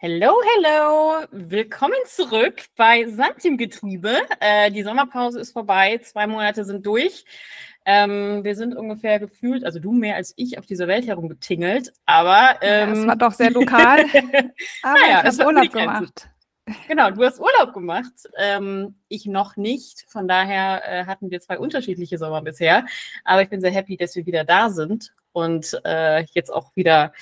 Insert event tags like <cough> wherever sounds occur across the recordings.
Hello, hello! Willkommen zurück bei Sand im Getriebe. Äh, die Sommerpause ist vorbei, zwei Monate sind durch. Ähm, wir sind ungefähr gefühlt, also du mehr als ich, auf dieser Welt herumgetingelt, aber. Ähm, ja, es war doch sehr lokal. <laughs> aber naja, ich habe Urlaub gemacht. Genau, du hast Urlaub gemacht. Ähm, ich noch nicht. Von daher äh, hatten wir zwei unterschiedliche Sommer bisher. Aber ich bin sehr happy, dass wir wieder da sind und äh, jetzt auch wieder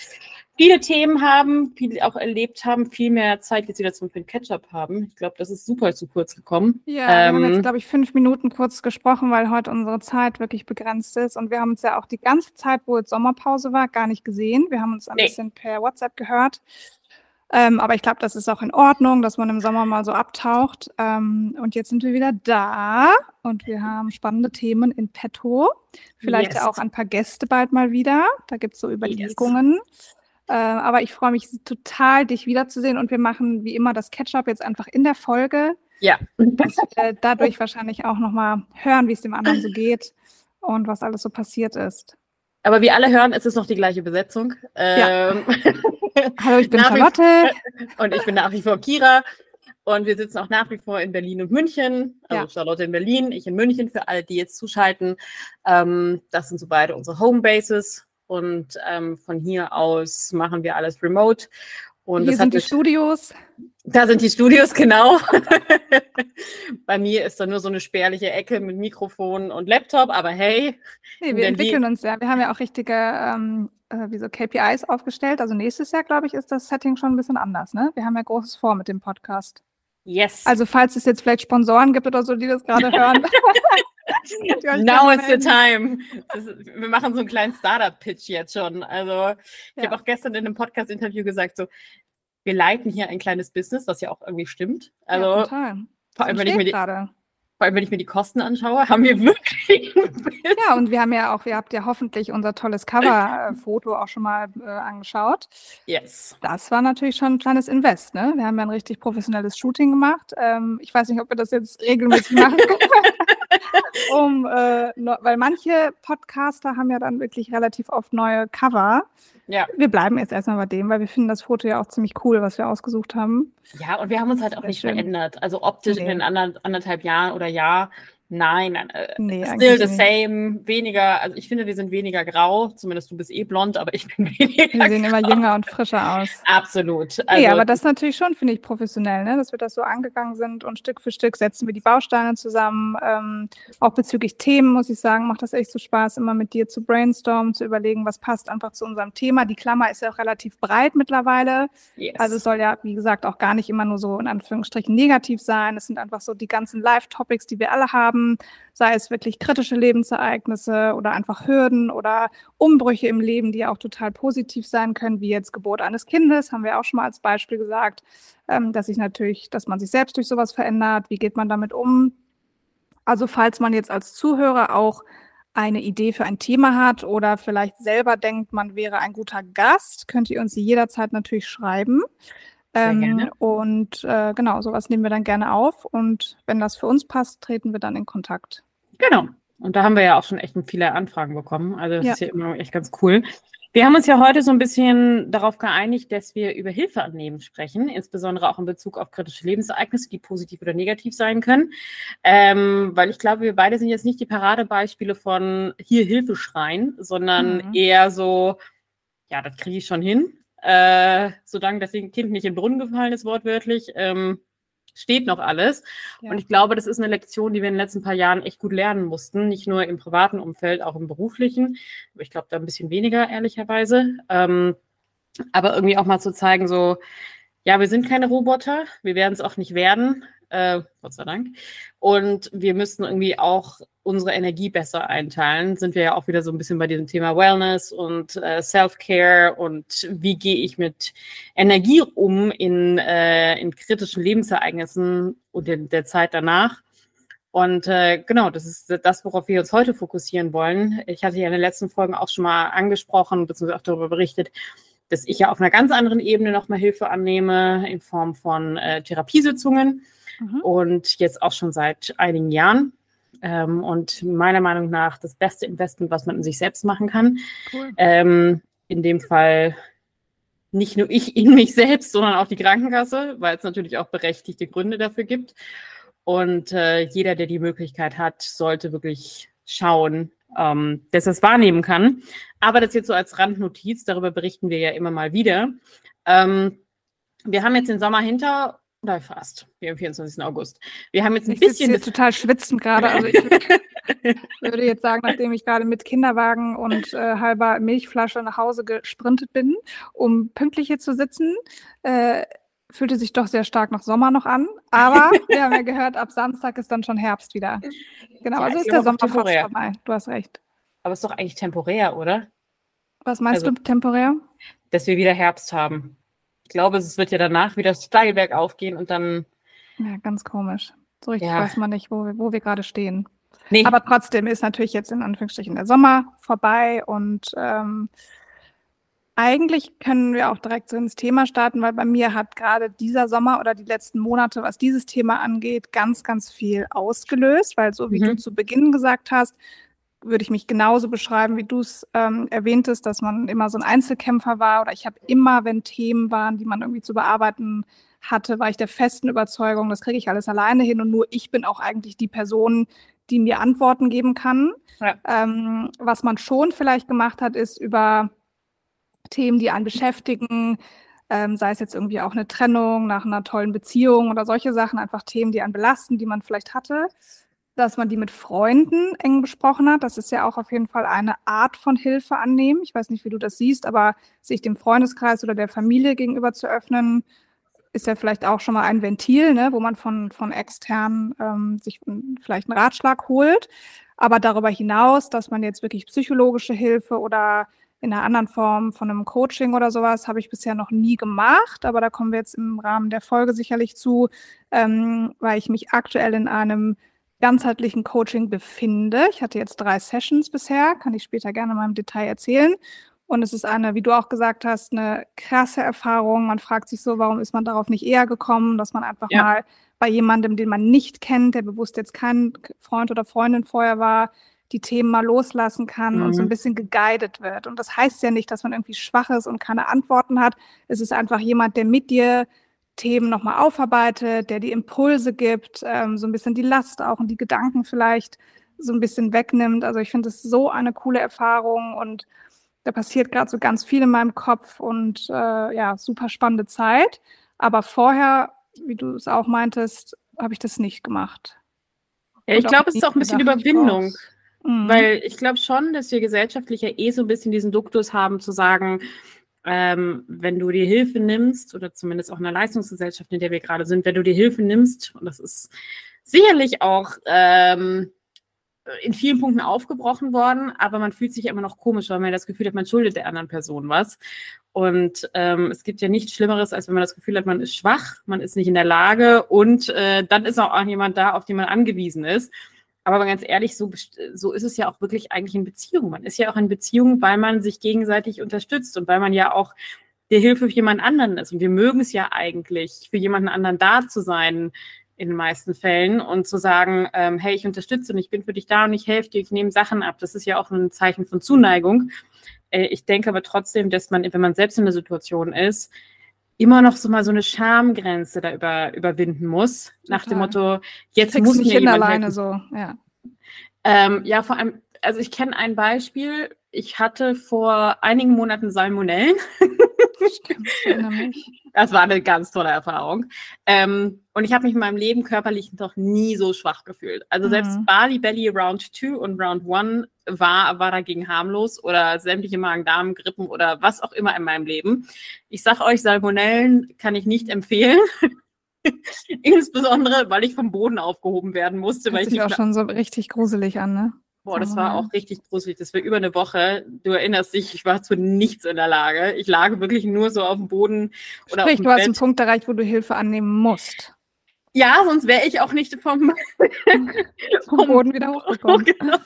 viele Themen haben, viel auch erlebt haben, viel mehr Zeit jetzt wieder zum Catch-up haben. Ich glaube, das ist super zu kurz gekommen. Ja, ähm, wir haben jetzt, ähm, glaube ich, fünf Minuten kurz gesprochen, weil heute unsere Zeit wirklich begrenzt ist. Und wir haben uns ja auch die ganze Zeit, wo jetzt Sommerpause war, gar nicht gesehen. Wir haben uns ein nee. bisschen per WhatsApp gehört. Ähm, aber ich glaube, das ist auch in Ordnung, dass man im Sommer mal so abtaucht. Ähm, und jetzt sind wir wieder da und wir haben spannende Themen in petto. Vielleicht yes. auch ein paar Gäste bald mal wieder. Da gibt es so Überlegungen. Yes. Äh, aber ich freue mich total, dich wiederzusehen und wir machen wie immer das Catch-up jetzt einfach in der Folge. Ja. Dass wir dadurch wahrscheinlich auch nochmal hören, wie es dem anderen so geht und was alles so passiert ist. Aber wie alle hören, ist es noch die gleiche Besetzung. Ja. Ähm, <laughs> Hallo, ich bin Charlotte. Und ich bin nach wie vor Kira. Und wir sitzen auch nach wie vor in Berlin und München. Also ja. Charlotte in Berlin, ich in München, für alle, die jetzt zuschalten. Ähm, das sind so beide unsere Homebases. Und ähm, von hier aus machen wir alles remote. Und hier sind die Studios. Da sind die Studios, <laughs> genau. Bei mir ist da nur so eine spärliche Ecke mit Mikrofon und Laptop, aber hey. Nee, wir entwickeln uns ja. Wir haben ja auch richtige ähm, äh, wie so KPIs aufgestellt. Also nächstes Jahr, glaube ich, ist das Setting schon ein bisschen anders. Ne? Wir haben ja Großes vor mit dem Podcast. Yes. Also falls es jetzt vielleicht Sponsoren gibt oder so, die das gerade hören. <laughs> Now is the time. Ist, wir machen so einen kleinen Startup-Pitch jetzt schon. Also ich ja. habe auch gestern in einem Podcast-Interview gesagt, so wir leiten hier ein kleines Business, was ja auch irgendwie stimmt. Also ja, total. vor allem, wenn ich mir die. Vor allem, wenn ich mir die Kosten anschaue, haben wir wirklich. <laughs> ja, und wir haben ja auch, ihr habt ja hoffentlich unser tolles Cover-Foto auch schon mal äh, angeschaut. Yes. Das war natürlich schon ein kleines Invest, ne? Wir haben ja ein richtig professionelles Shooting gemacht. Ähm, ich weiß nicht, ob wir das jetzt regelmäßig machen. <laughs> <laughs> um, äh, weil manche Podcaster haben ja dann wirklich relativ oft neue Cover. Ja. Wir bleiben jetzt erstmal bei dem, weil wir finden das Foto ja auch ziemlich cool, was wir ausgesucht haben. Ja, und wir haben uns halt auch nicht schön. verändert. Also optisch nee. in anderthalb Jahren oder Jahr Nein, nein, äh, nee, still the same, weniger, also ich finde, wir sind weniger grau, zumindest du bist eh blond, aber ich <laughs> bin weniger Wir sehen grau. immer jünger und frischer aus. Absolut. Also, nee, aber das ist natürlich schon, finde ich, professionell, ne? dass wir das so angegangen sind und Stück für Stück setzen wir die Bausteine zusammen. Ähm, auch bezüglich Themen, muss ich sagen, macht das echt so Spaß, immer mit dir zu brainstormen, zu überlegen, was passt einfach zu unserem Thema. Die Klammer ist ja auch relativ breit mittlerweile. Yes. Also es soll ja, wie gesagt, auch gar nicht immer nur so in Anführungsstrichen negativ sein. Es sind einfach so die ganzen Live-Topics, die wir alle haben haben, sei es wirklich kritische Lebensereignisse oder einfach Hürden oder Umbrüche im Leben, die auch total positiv sein können, wie jetzt Geburt eines Kindes, haben wir auch schon mal als Beispiel gesagt, ähm, dass sich natürlich, dass man sich selbst durch sowas verändert, wie geht man damit um? Also falls man jetzt als Zuhörer auch eine Idee für ein Thema hat oder vielleicht selber denkt, man wäre ein guter Gast, könnt ihr uns jederzeit natürlich schreiben. Ähm, und äh, genau, sowas nehmen wir dann gerne auf. Und wenn das für uns passt, treten wir dann in Kontakt. Genau. Und da haben wir ja auch schon echt viele Anfragen bekommen. Also das ja. ist ja immer echt ganz cool. Wir haben uns ja heute so ein bisschen darauf geeinigt, dass wir über Hilfeannehmen sprechen, insbesondere auch in Bezug auf kritische Lebensereignisse, die positiv oder negativ sein können. Ähm, weil ich glaube, wir beide sind jetzt nicht die Paradebeispiele von hier Hilfe schreien, sondern mhm. eher so, ja, das kriege ich schon hin äh, solange das Kind nicht in den Brunnen gefallen ist, wortwörtlich, ähm, steht noch alles. Ja. Und ich glaube, das ist eine Lektion, die wir in den letzten paar Jahren echt gut lernen mussten. Nicht nur im privaten Umfeld, auch im beruflichen. Aber ich glaube, da ein bisschen weniger, ehrlicherweise. Ähm, aber irgendwie auch mal zu zeigen, so, ja, wir sind keine Roboter, wir werden es auch nicht werden, äh, Gott sei Dank. Und wir müssten irgendwie auch unsere Energie besser einteilen. Sind wir ja auch wieder so ein bisschen bei diesem Thema Wellness und äh, Self-Care und wie gehe ich mit Energie um in, äh, in kritischen Lebensereignissen und in der Zeit danach. Und äh, genau, das ist das, worauf wir uns heute fokussieren wollen. Ich hatte ja in den letzten Folgen auch schon mal angesprochen, beziehungsweise auch darüber berichtet, dass ich ja auf einer ganz anderen Ebene nochmal Hilfe annehme in Form von äh, Therapiesitzungen mhm. und jetzt auch schon seit einigen Jahren. Ähm, und meiner Meinung nach das beste Investment, was man in sich selbst machen kann. Cool. Ähm, in dem Fall nicht nur ich in mich selbst, sondern auch die Krankenkasse, weil es natürlich auch berechtigte Gründe dafür gibt. Und äh, jeder, der die Möglichkeit hat, sollte wirklich schauen, ähm, dass er es wahrnehmen kann. Aber das jetzt so als Randnotiz, darüber berichten wir ja immer mal wieder. Ähm, wir haben jetzt den Sommer hinter oder fast, wir haben 24. August. Wir haben jetzt ein ich bisschen. Ich total schwitzen gerade. Also ich <laughs> würde jetzt sagen, nachdem ich gerade mit Kinderwagen und äh, halber Milchflasche nach Hause gesprintet bin, um pünktlich hier zu sitzen, äh, fühlte sich doch sehr stark nach Sommer noch an. Aber <laughs> wir haben ja gehört, ab Samstag ist dann schon Herbst wieder. Genau, ja, also ist der Sommer fast vorbei. Du hast recht. Aber es ist doch eigentlich temporär, oder? Was meinst also, du temporär? Dass wir wieder Herbst haben. Ich glaube, es wird ja danach wieder steil bergauf gehen und dann. Ja, ganz komisch. So richtig ja. weiß man nicht, wo, wo wir gerade stehen. Nee. Aber trotzdem ist natürlich jetzt in Anführungsstrichen der Sommer vorbei und ähm, eigentlich können wir auch direkt so ins Thema starten, weil bei mir hat gerade dieser Sommer oder die letzten Monate, was dieses Thema angeht, ganz, ganz viel ausgelöst, weil so wie mhm. du zu Beginn gesagt hast, würde ich mich genauso beschreiben, wie du es ähm, erwähntest, dass man immer so ein Einzelkämpfer war oder ich habe immer, wenn Themen waren, die man irgendwie zu bearbeiten hatte, war ich der festen Überzeugung, das kriege ich alles alleine hin und nur ich bin auch eigentlich die Person, die mir Antworten geben kann. Ja. Ähm, was man schon vielleicht gemacht hat, ist über Themen, die einen beschäftigen, ähm, sei es jetzt irgendwie auch eine Trennung nach einer tollen Beziehung oder solche Sachen, einfach Themen, die einen belasten, die man vielleicht hatte, dass man die mit Freunden eng besprochen hat. Das ist ja auch auf jeden Fall eine Art von Hilfe annehmen. Ich weiß nicht, wie du das siehst, aber sich dem Freundeskreis oder der Familie gegenüber zu öffnen, ist ja vielleicht auch schon mal ein Ventil, ne, wo man von, von extern ähm, sich vielleicht einen Ratschlag holt. Aber darüber hinaus, dass man jetzt wirklich psychologische Hilfe oder in einer anderen Form von einem Coaching oder sowas habe ich bisher noch nie gemacht, aber da kommen wir jetzt im Rahmen der Folge sicherlich zu, ähm, weil ich mich aktuell in einem ganzheitlichen Coaching befinde. Ich hatte jetzt drei Sessions bisher, kann ich später gerne mal im Detail erzählen. Und es ist eine, wie du auch gesagt hast, eine krasse Erfahrung. Man fragt sich so, warum ist man darauf nicht eher gekommen, dass man einfach ja. mal bei jemandem, den man nicht kennt, der bewusst jetzt kein Freund oder Freundin vorher war, die Themen mal loslassen kann mhm. und so ein mhm. bisschen geguided wird. Und das heißt ja nicht, dass man irgendwie schwach ist und keine Antworten hat. Es ist einfach jemand, der mit dir Themen nochmal aufarbeitet, der die Impulse gibt, ähm, so ein bisschen die Last auch und die Gedanken vielleicht so ein bisschen wegnimmt. Also ich finde es so eine coole Erfahrung und da passiert gerade so ganz viel in meinem Kopf und äh, ja, super spannende Zeit. Aber vorher, wie du es auch meintest, habe ich das nicht gemacht. Ja, ich glaube, es ist auch ein bisschen Überwindung. Mhm. Weil ich glaube schon, dass wir gesellschaftlich ja eh so ein bisschen diesen Duktus haben, zu sagen, ähm, wenn du dir Hilfe nimmst, oder zumindest auch in der Leistungsgesellschaft, in der wir gerade sind, wenn du dir Hilfe nimmst, und das ist sicherlich auch ähm, in vielen Punkten aufgebrochen worden, aber man fühlt sich immer noch komisch, weil man das Gefühl hat, man schuldet der anderen Person was. Und ähm, es gibt ja nichts Schlimmeres, als wenn man das Gefühl hat, man ist schwach, man ist nicht in der Lage und äh, dann ist auch jemand da, auf den man angewiesen ist. Aber ganz ehrlich, so, so ist es ja auch wirklich eigentlich in Beziehungen. Man ist ja auch in Beziehungen, weil man sich gegenseitig unterstützt und weil man ja auch der Hilfe für jemand anderen ist. Und wir mögen es ja eigentlich, für jemanden anderen da zu sein, in den meisten Fällen und zu sagen, ähm, hey, ich unterstütze und ich bin für dich da und ich helfe dir, ich nehme Sachen ab. Das ist ja auch ein Zeichen von Zuneigung. Äh, ich denke aber trotzdem, dass man, wenn man selbst in der Situation ist, immer noch so mal so eine Schamgrenze da über, überwinden muss, Total. nach dem Motto, jetzt muss nicht mir jemand alleine helfen. so, ja. Ähm, ja, vor allem, also ich kenne ein Beispiel. Ich hatte vor einigen Monaten Salmonellen. <laughs> <laughs> Stimmt, das war eine ganz tolle Erfahrung. Ähm, und ich habe mich in meinem Leben körperlich noch nie so schwach gefühlt. Also selbst mhm. Bali Belly Round 2 und Round 1 war, war dagegen harmlos oder sämtliche Magen-Darm-Grippen oder was auch immer in meinem Leben. Ich sage euch, Salmonellen kann ich nicht empfehlen. <laughs> Insbesondere, weil ich vom Boden aufgehoben werden musste. Hört weil sich auch schon so richtig gruselig an, ne? Boah, das war auch richtig gruselig. Das war über eine Woche. Du erinnerst dich, ich war zu nichts in der Lage. Ich lag wirklich nur so auf dem Boden. Oder Sprich, du hast einen Punkt erreicht, wo du Hilfe annehmen musst. Ja, sonst wäre ich auch nicht vom, <laughs> vom Boden wieder hochgekommen. <laughs> Genau.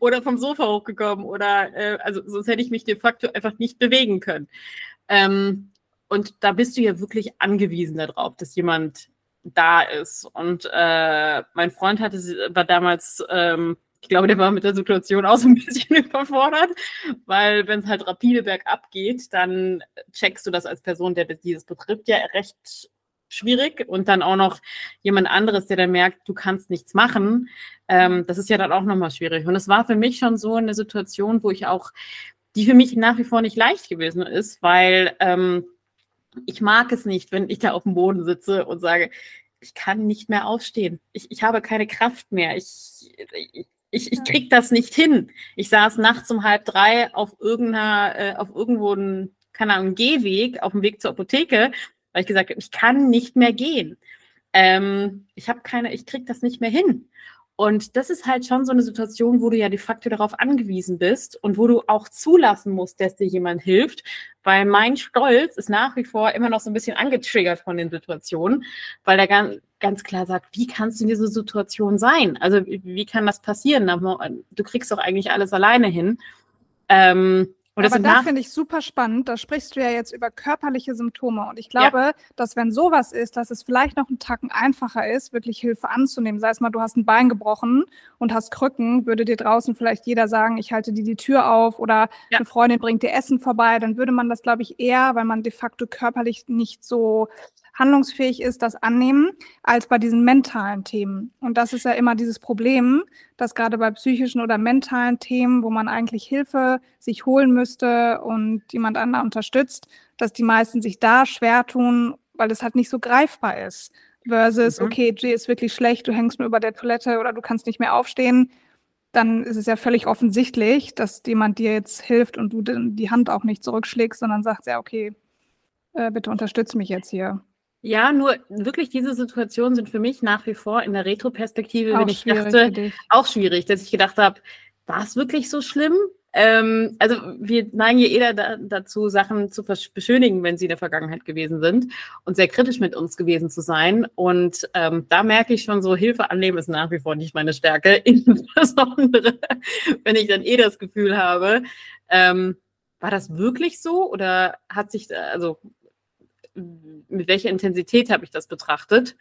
Oder vom Sofa hochgekommen. Oder äh, also sonst hätte ich mich de facto einfach nicht bewegen können. Ähm, und da bist du ja wirklich angewiesen darauf, dass jemand da ist. Und äh, mein Freund hatte, war damals ähm, Ich glaube, der war mit der Situation auch so ein bisschen <laughs> überfordert, weil wenn es halt rapide bergab geht, dann checkst du das als Person, der dieses betrifft, ja recht schwierig. Und dann auch noch jemand anderes, der dann merkt, du kannst nichts machen. Ähm, das ist ja dann auch nochmal schwierig. Und es war für mich schon so eine Situation, wo ich auch, die für mich nach wie vor nicht leicht gewesen ist, weil ähm, ich mag es nicht, wenn ich da auf dem Boden sitze und sage, ich kann nicht mehr aufstehen. Ich, ich habe keine Kraft mehr. Ich, ich, ich krieg das nicht hin. Ich saß nachts um halb drei auf irgendeiner, äh, auf irgendwo ein, keine Ahnung, Gehweg, auf dem Weg zur Apotheke, weil ich gesagt habe, ich kann nicht mehr gehen. Ähm, ich habe keine, ich krieg das nicht mehr hin. Und das ist halt schon so eine Situation, wo du ja de facto darauf angewiesen bist und wo du auch zulassen musst, dass dir jemand hilft, weil mein Stolz ist nach wie vor immer noch so ein bisschen angetriggert von den Situationen, weil der ganz, ganz klar sagt, wie kannst du in dieser Situation sein? Also wie, wie kann das passieren? Du kriegst doch eigentlich alles alleine hin. Ähm, und Aber da finde ich super spannend. Da sprichst du ja jetzt über körperliche Symptome. Und ich glaube, ja. dass wenn sowas ist, dass es vielleicht noch einen Tacken einfacher ist, wirklich Hilfe anzunehmen. Sei es mal, du hast ein Bein gebrochen und hast Krücken, würde dir draußen vielleicht jeder sagen, ich halte dir die Tür auf oder ja. eine Freundin bringt dir Essen vorbei. Dann würde man das, glaube ich, eher, weil man de facto körperlich nicht so handlungsfähig ist, das annehmen, als bei diesen mentalen Themen. Und das ist ja immer dieses Problem, dass gerade bei psychischen oder mentalen Themen, wo man eigentlich Hilfe sich holen müsste und jemand anderen unterstützt, dass die meisten sich da schwer tun, weil es halt nicht so greifbar ist. Versus, mhm. okay, G ist wirklich schlecht, du hängst nur über der Toilette oder du kannst nicht mehr aufstehen. Dann ist es ja völlig offensichtlich, dass jemand dir jetzt hilft und du die Hand auch nicht zurückschlägst, sondern sagst, ja, okay, äh, bitte unterstütze mich jetzt hier. Ja, nur wirklich diese Situationen sind für mich nach wie vor in der Retroperspektive, wenn ich dachte, auch schwierig, dass ich gedacht habe, war es wirklich so schlimm? Ähm, also wir neigen ja eher da, dazu, Sachen zu beschönigen, wenn sie in der Vergangenheit gewesen sind und sehr kritisch mit uns gewesen zu sein. Und ähm, da merke ich schon so, Hilfe annehmen ist nach wie vor nicht meine Stärke, <laughs> insbesondere wenn ich dann eh das Gefühl habe, ähm, war das wirklich so oder hat sich, also mit welcher Intensität habe ich das betrachtet.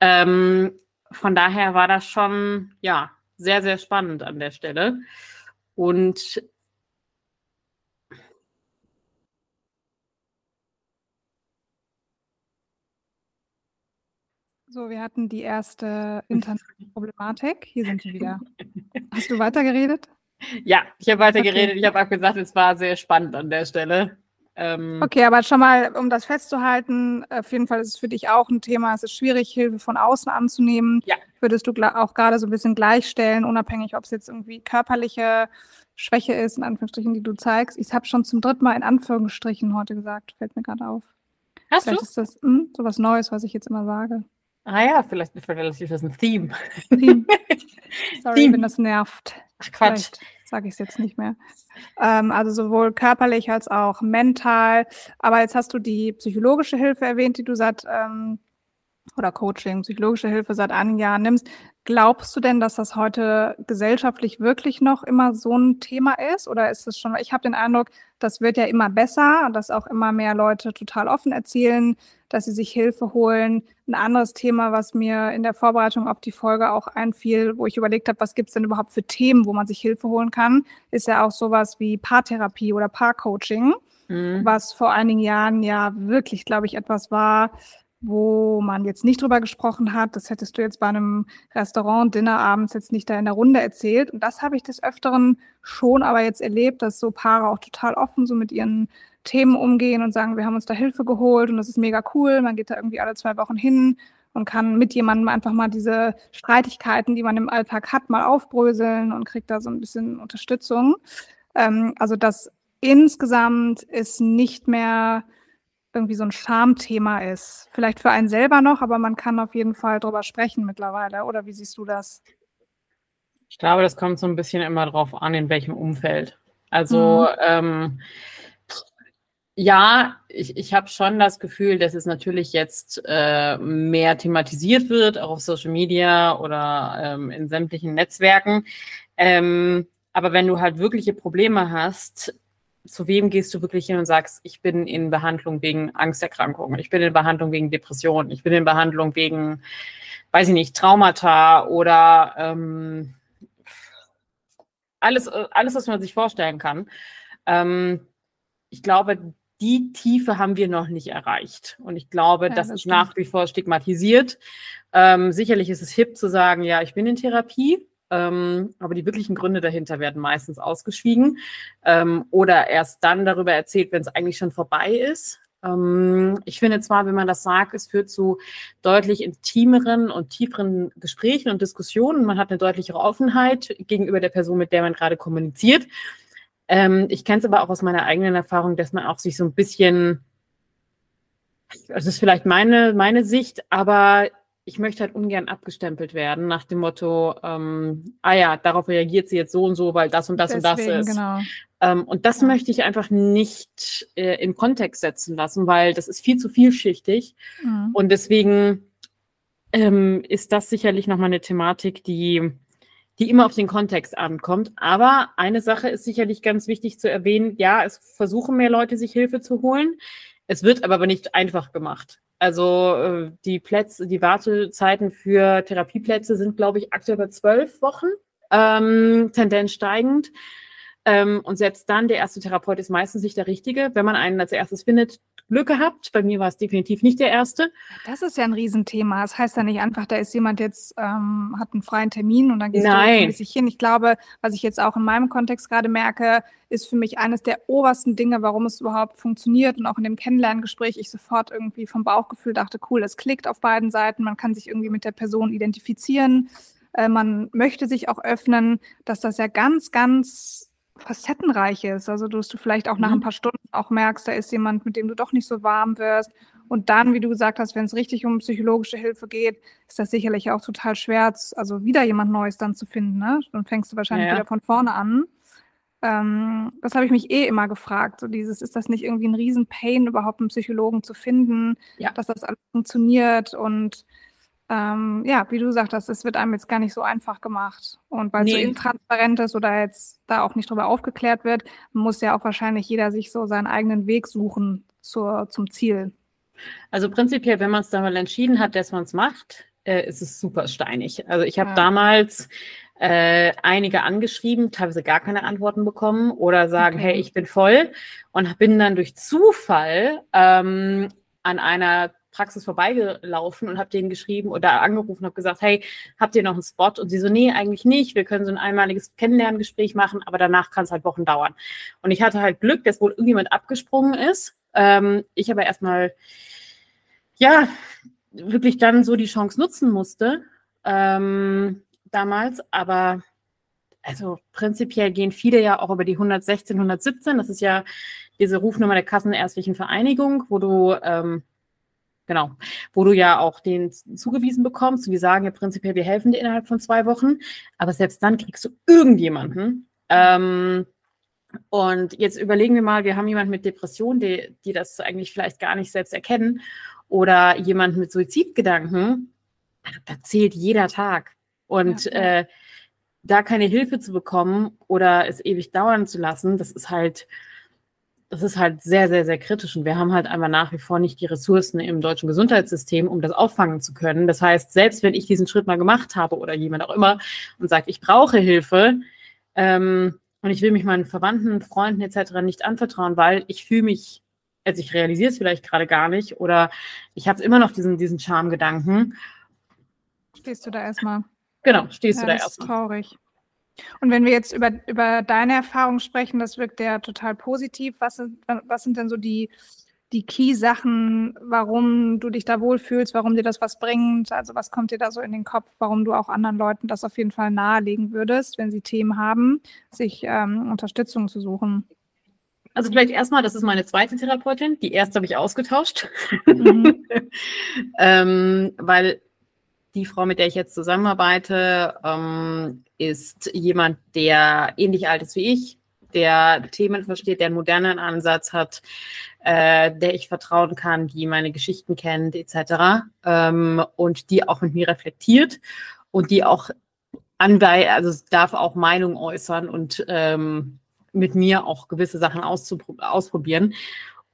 Ähm, von daher war das schon, ja, sehr, sehr spannend an der Stelle. Und So, wir hatten die erste Internetproblematik. Hier sind wir wieder. Hast du weitergeredet? Ja, ich habe weitergeredet. Okay. Ich habe auch gesagt, es war sehr spannend an der Stelle. Ähm, okay, aber schon mal, um das festzuhalten, auf jeden Fall ist es für dich auch ein Thema. Es ist schwierig, Hilfe von außen anzunehmen. Ja. Würdest du auch gerade so ein bisschen gleichstellen, unabhängig, ob es jetzt irgendwie körperliche Schwäche ist, in Anführungsstrichen, die du zeigst. Ich habe schon zum dritten Mal in Anführungsstrichen heute gesagt, fällt mir gerade auf. Hast vielleicht du? ist das mh, hm, so was Neues, was ich jetzt immer sage. Ah ja, vielleicht, vielleicht ist das ein Theme. Theme. <laughs> Sorry, Theme. wenn das nervt. Ach Quatsch. Sage ich es jetzt nicht mehr. Ähm, also sowohl körperlich als auch mental. Aber jetzt hast du die psychologische Hilfe erwähnt, die du seit ähm, oder Coaching, psychologische Hilfe seit einigen Jahren nimmst. Glaubst du denn, dass das heute gesellschaftlich wirklich noch immer so ein Thema ist? Oder ist es schon, ich habe den Eindruck, das wird ja immer besser dass auch immer mehr Leute total offen erzählen, dass sie sich Hilfe holen. Ein anderes Thema, was mir in der Vorbereitung auf die Folge auch einfiel, wo ich überlegt habe, was gibt es denn überhaupt für Themen, wo man sich Hilfe holen kann, ist ja auch sowas wie Paartherapie oder Paarcoaching, mhm. was vor einigen Jahren ja wirklich, glaube ich, etwas war, wo man jetzt nicht drüber gesprochen hat. Das hättest du jetzt bei einem Restaurant, Dinner abends jetzt nicht da in der Runde erzählt. Und das habe ich des Öfteren schon aber jetzt erlebt, dass so Paare auch total offen so mit ihren Themen umgehen und sagen, wir haben uns da Hilfe geholt und das ist mega cool. Man geht da irgendwie alle zwei Wochen hin und kann mit jemandem einfach mal diese Streitigkeiten, die man im Alltag hat, mal aufbröseln und kriegt da so ein bisschen Unterstützung. Ähm, also das insgesamt ist nicht mehr irgendwie so ein Schamthema ist. Vielleicht für einen selber noch, aber man kann auf jeden Fall drüber sprechen mittlerweile. Oder wie siehst du das? Ich glaube, das kommt so ein bisschen immer drauf an, in welchem Umfeld. Also mhm. ähm, ja, ich, ich habe schon das Gefühl, dass es natürlich jetzt äh, mehr thematisiert wird, auch auf Social Media oder ähm, in sämtlichen Netzwerken. Ähm, aber wenn du halt wirkliche Probleme hast, zu wem gehst du wirklich hin und sagst, ich bin in Behandlung wegen Angsterkrankungen, ich bin in Behandlung wegen Depressionen, ich bin in Behandlung wegen, weiß ich nicht, Traumata oder ähm, alles, alles, was man sich vorstellen kann. Ähm, ich glaube, die Tiefe haben wir noch nicht erreicht. Und ich glaube, ja, das, das, ist stimmt. nach wie vor stigmatisiert. Ähm, sicherlich ist es hip zu sagen, ja, ich bin in Therapie. Ähm, aber die wirklichen Gründe dahinter werden meistens ausgeschwiegen ähm, oder erst dann darüber erzählt, wenn es eigentlich schon vorbei ist. Ähm, ich finde zwar, wenn man das sagt, es führt zu deutlich intimeren und tieferen Gesprächen und Diskussionen. Man hat eine deutlichere Offenheit gegenüber der Person, mit der man gerade kommuniziert. Ähm, ich kenne es aber auch aus meiner eigenen Erfahrung, dass man auch sich so ein bisschen, das ist vielleicht meine, meine Sicht, aber ich möchte halt ungern abgestempelt werden nach dem Motto, ähm, ah ja, darauf reagiert sie jetzt so und so, weil das und das Deswegen, und das ist. Genau. Ähm, und das ja. möchte ich einfach nicht äh, in Kontext setzen lassen, weil das ist viel zu vielschichtig. Mhm. Und deswegen ähm, ist das sicherlich nochmal eine Thematik, die, die immer auf den Kontext ankommt. Aber eine Sache ist sicherlich ganz wichtig zu erwähnen. Ja, es versuchen mehr Leute, sich Hilfe zu holen. Es wird aber nicht einfach gemacht. Also äh, die Plätze, die Wartezeiten für Therapieplätze sind, glaube ich, aktuell bei zwölf Wochen, ähm, Tendenz steigend. Ähm, und selbst dann, der erste Therapeut ist meistens nicht der richtige. Wenn man einen als erstes findet, Glück gehabt. Bei mir war es definitiv nicht der erste. Das ist ja ein Riesenthema. Das heißt ja nicht einfach, da ist jemand jetzt, ähm, hat einen freien Termin und dann Nein. du sich hin. Ich glaube, was ich jetzt auch in meinem Kontext gerade merke, ist für mich eines der obersten Dinge, warum es überhaupt funktioniert und auch in dem Kennenlerngespräch ich sofort irgendwie vom Bauchgefühl dachte, cool, es klickt auf beiden Seiten, man kann sich irgendwie mit der Person identifizieren, äh, man möchte sich auch öffnen, dass das ja ganz, ganz facettenreich ist. Also, dass du vielleicht auch nach ein mhm. paar Stunden auch merkst, da ist jemand, mit dem du doch nicht so warm wirst. Und dann, wie du gesagt hast, wenn es richtig um psychologische Hilfe geht, ist das sicherlich auch total schwer, also wieder jemand Neues dann zu finden. Ne? Dann fängst du wahrscheinlich ja, ja. wieder von vorne an. Ähm, das habe ich mich eh immer gefragt. So dieses, ist das nicht irgendwie ein Riesen-Pain, überhaupt einen Psychologen zu finden, ja. dass das alles funktioniert und ähm, ja, wie du sagtest, es wird einem jetzt gar nicht so einfach gemacht. Und weil es so intransparent ist oder jetzt da auch nicht drüber aufgeklärt wird, muss ja auch wahrscheinlich jeder sich so seinen eigenen Weg suchen zur, zum Ziel. Also prinzipiell, wenn man es dann mal entschieden hat, dass man es macht, äh, ist es super steinig. Also ich habe ja. damals äh, einige angeschrieben, teilweise gar keine Antworten bekommen oder sagen, okay. hey, ich bin voll und bin dann durch Zufall ähm, an einer Praxis vorbeigelaufen und habe denen geschrieben oder angerufen und habe gesagt, hey, habt ihr noch einen Spot? Und sie so, nee, eigentlich nicht. Wir können so ein einmaliges Kennenlerngespräch machen, aber danach kann es halt Wochen dauern. Und ich hatte halt Glück, dass wohl irgendjemand abgesprungen ist. Ähm, ich aber erstmal, ja, wirklich dann so die Chance nutzen musste ähm, damals. Aber also prinzipiell gehen viele ja auch über die 116, 117. Das ist ja diese Rufnummer der Kassenärztlichen Vereinigung, wo du ähm, Genau, wo du ja auch den zugewiesen bekommst und die sagen ja prinzipiell, wir helfen dir innerhalb von zwei Wochen, aber selbst dann kriegst du irgendjemanden. Ähm, und jetzt überlegen wir mal, wir haben jemanden mit Depression, die, die das eigentlich vielleicht gar nicht selbst erkennen, oder jemanden mit Suizidgedanken, da zählt jeder Tag. Und ja. Äh, da keine Hilfe zu bekommen oder es ewig dauern zu lassen, das ist halt, das ist halt sehr, sehr, sehr kritisch. Und wir haben halt einfach nach wie vor nicht die Ressourcen im deutschen Gesundheitssystem, um das auffangen zu können. Das heißt, selbst wenn ich diesen Schritt mal gemacht habe oder jemand auch immer und sagt, ich brauche Hilfe ähm, und ich will mich meinen Verwandten, Freunden etc. nicht anvertrauen, weil ich fühle mich, also ich realisiere es vielleicht gerade gar nicht oder ich habe immer noch diesen, diesen Charme-Gedanken. Stehst du da erstmal? Genau, stehst ja, du da erstmal. Traurig. Und wenn wir jetzt über, über deine Erfahrung sprechen, das wirkt ja total positiv. Was sind, was sind denn so die, die Key-Sachen, warum du dich da wohlfühlst, warum dir das was bringt? Also was kommt dir da so in den Kopf, warum du auch anderen Leuten das auf jeden Fall nahelegen würdest, wenn sie Themen haben, sich ähm, Unterstützung zu suchen? Also vielleicht erstmal, das ist meine zweite Therapeutin. Die erste habe ich ausgetauscht, mhm. <laughs> ähm, weil die Frau, mit der ich jetzt zusammenarbeite, ähm, ist jemand, der ähnlich alt ist wie ich, der Themen versteht, der einen modernen Ansatz hat, äh, der ich vertrauen kann, die meine Geschichten kennt, etc. Ähm, und die auch mit mir reflektiert und die auch anbei, also darf auch Meinung äußern und ähm, mit mir auch gewisse Sachen ausprobieren.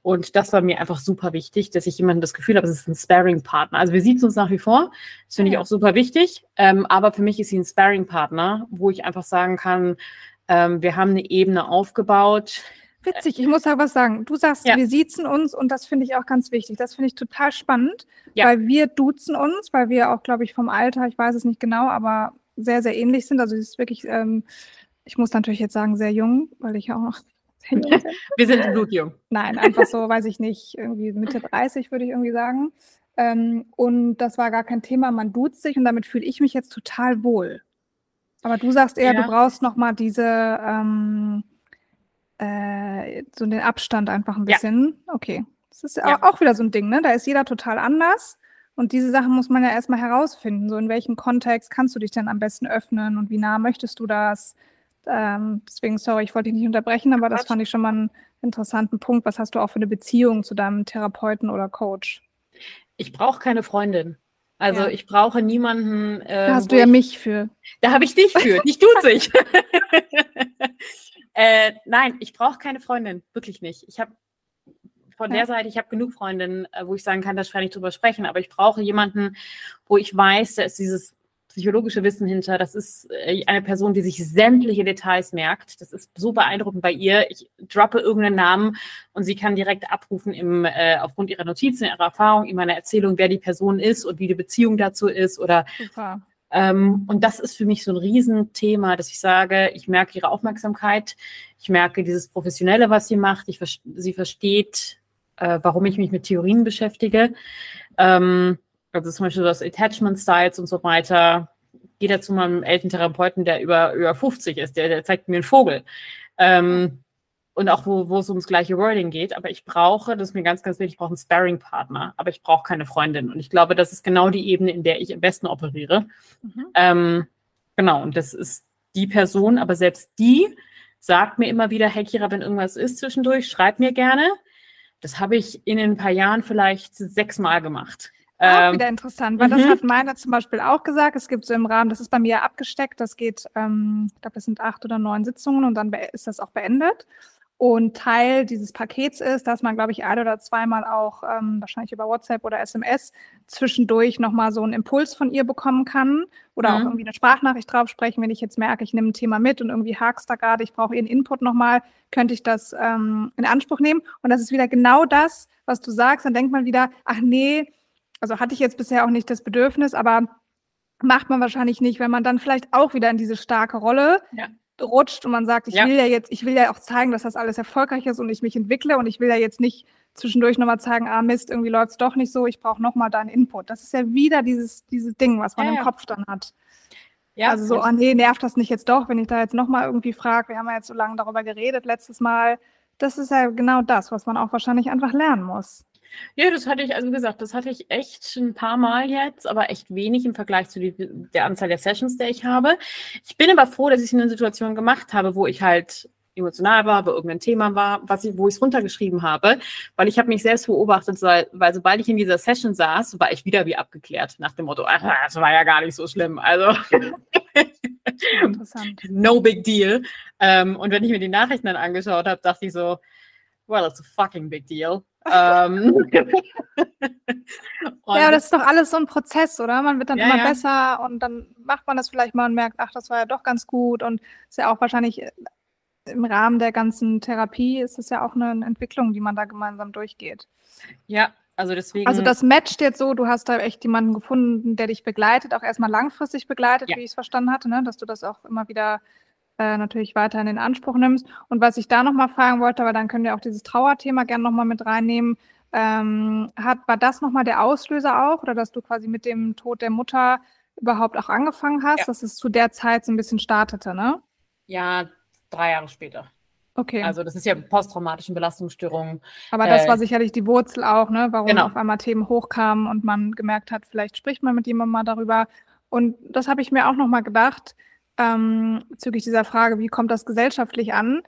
Und das war mir einfach super wichtig, dass ich jemandem das Gefühl habe, es ist ein Sparring-Partner. Also wir sehen uns nach wie vor. Das finde ich auch super wichtig. Ähm, aber für mich ist sie ein Sparring-Partner, wo ich einfach sagen kann, Ähm, wir haben eine Ebene aufgebaut. Witzig, ich muss da was sagen. Du sagst, ja. wir siezen uns und das finde ich auch ganz wichtig. Das finde ich total spannend, ja. weil wir duzen uns, weil wir auch, glaube ich, vom Alter, ich weiß es nicht genau, aber sehr, sehr ähnlich sind. Also es ist wirklich, ähm, ich muss natürlich jetzt sagen, sehr jung, weil ich auch noch. <laughs> wir sind blutjung. Nein, einfach so, weiß ich nicht, irgendwie Mitte 30 würde ich irgendwie sagen. Ähm, und das war gar kein Thema, man duzt sich und damit fühle ich mich jetzt total wohl. Aber du sagst eher, ja. du brauchst nochmal diese, ähm, äh, so den Abstand einfach ein bisschen. Ja. Okay. Das ist ja. auch wieder so ein Ding, ne? Da ist jeder total anders. Und diese Sachen muss man ja erstmal herausfinden. So in welchem Kontext kannst du dich denn am besten öffnen und wie nah möchtest du das? Ähm, deswegen, sorry, ich wollte dich nicht unterbrechen, aber das fand ich schon mal einen interessanten Punkt. Was hast du auch für eine Beziehung zu deinem Therapeuten oder Coach? Ich brauche keine Freundin. Also ja. ich brauche niemanden. Äh, da hast du ja ich, mich für. Da habe ich dich für. Dich tut sich. <laughs> äh, nein, ich brauche keine Freundin. Wirklich nicht. Ich habe von der Seite, ich habe genug Freundinnen, äh, wo ich sagen kann, da kann ich drüber sprechen, aber ich brauche jemanden, wo ich weiß, da ist dieses psychologische Wissen hinter. Das ist äh, eine Person, die sich sämtliche Details merkt. Das ist so beeindruckend bei ihr. Ich droppe irgendeinen Namen und sie kann direkt abrufen im, äh, aufgrund ihrer Notizen, ihrer Erfahrung, in meiner Erzählung, wer die Person ist und wie die Beziehung dazu ist oder Super. Ähm, und das ist für mich so ein Riesenthema, dass ich sage, ich merke ihre Aufmerksamkeit, ich merke dieses Professionelle, was sie macht, ich, sie versteht, äh, warum ich mich mit Theorien beschäftige. Ähm, also zum Beispiel das Attachment Styles und so weiter. Geht da zu meinem Elterntherapeuten, der über, über 50 ist, der, der zeigt mir einen Vogel. Ähm, und auch wo, wo es ums gleiche Wording geht. Aber ich brauche, das ist mir ganz, ganz wichtig, ich brauche einen Sparring-Partner, aber ich brauche keine Freundin. Und ich glaube, das ist genau die Ebene, in der ich am besten operiere. Mhm. Ähm, genau, und das ist die Person, aber selbst die sagt mir immer wieder, hey Kira, wenn irgendwas ist zwischendurch, schreib mir gerne. Das habe ich in ein paar Jahren vielleicht sechsmal gemacht. Auch ähm, wieder interessant, weil das mhm. hat meine zum Beispiel auch gesagt. Es gibt so im Rahmen, das ist bei mir abgesteckt, das geht, ähm, ich glaube, das sind acht oder neun Sitzungen und dann ist das auch beendet. Und Teil dieses Pakets ist, dass man, glaube ich, ein oder zweimal auch ähm, wahrscheinlich über WhatsApp oder SMS zwischendurch nochmal so einen Impuls von ihr bekommen kann oder mhm. auch irgendwie eine Sprachnachricht drauf sprechen, wenn ich jetzt merke, ich nehme ein Thema mit und irgendwie hakst da gerade, ich brauche ihren Input nochmal, könnte ich das ähm, in Anspruch nehmen. Und das ist wieder genau das, was du sagst. Dann denkt man wieder, ach nee, also hatte ich jetzt bisher auch nicht das Bedürfnis, aber macht man wahrscheinlich nicht, wenn man dann vielleicht auch wieder in diese starke Rolle ja. rutscht und man sagt, ich ja. will ja jetzt, ich will ja auch zeigen, dass das alles erfolgreich ist und ich mich entwickle und ich will ja jetzt nicht zwischendurch nochmal zeigen, ah Mist, irgendwie läuft es doch nicht so, ich brauche nochmal deinen Input. Das ist ja wieder dieses, dieses Ding, was man ja, im Kopf dann hat. Ja, also so, ah nee, nervt das nicht jetzt doch, wenn ich da jetzt nochmal irgendwie frage, wir haben ja jetzt so lange darüber geredet letztes Mal. Das ist ja genau das, was man auch wahrscheinlich einfach lernen muss. Ja, das hatte ich, also gesagt, das hatte ich echt ein paar Mal jetzt, aber echt wenig im Vergleich zu die, der Anzahl der Sessions, die ich habe. Ich bin aber froh, dass ich es in einer Situation gemacht habe, wo ich halt emotional war, bei irgendein Thema war, was ich, wo ich es runtergeschrieben habe, weil ich habe mich selbst beobachtet, weil, weil sobald ich in dieser Session saß, war ich wieder wie abgeklärt nach dem Motto, ach, das war ja gar nicht so schlimm. Also <laughs> no big deal. Ähm, und wenn ich mir die Nachrichten dann angeschaut habe, dachte ich so, well, it's a fucking big deal ähm, <laughs> ja, das ist doch alles so ein Prozess, oder? Man wird dann ja, immer ja. besser und dann macht man das vielleicht mal und merkt, ach, das war ja doch ganz gut und ist ja auch wahrscheinlich äh, im Rahmen der ganzen Therapie ist es ja auch eine Entwicklung, die man da gemeinsam durchgeht. Ja, also deswegen. Also das matcht jetzt so, du hast da echt jemanden gefunden, der dich begleitet, auch erstmal langfristig begleitet, ja. wie ich es verstanden hatte, ne? dass du das auch immer wieder äh, natürlich weiterhin in Anspruch nimmst. Und was ich da nochmal fragen wollte, aber dann können wir auch dieses Trauerthema gerne nochmal mit reinnehmen. Ähm, hat, war das nochmal der Auslöser auch oder dass du quasi mit dem Tod der Mutter überhaupt auch angefangen hast, ja. dass es zu der Zeit so ein bisschen startete, ne? Ja, drei Jahre später. Okay. Also das ist ja posttraumatische Belastungsstörungen. Aber das äh, war sicherlich die Wurzel auch, ne? Warum genau. auf einmal Themen hochkamen und man gemerkt hat, vielleicht spricht man mit jemandem mal darüber. Und das habe ich mir auch nochmal gedacht ähm, bezüglich dieser Frage, wie kommt das gesellschaftlich an?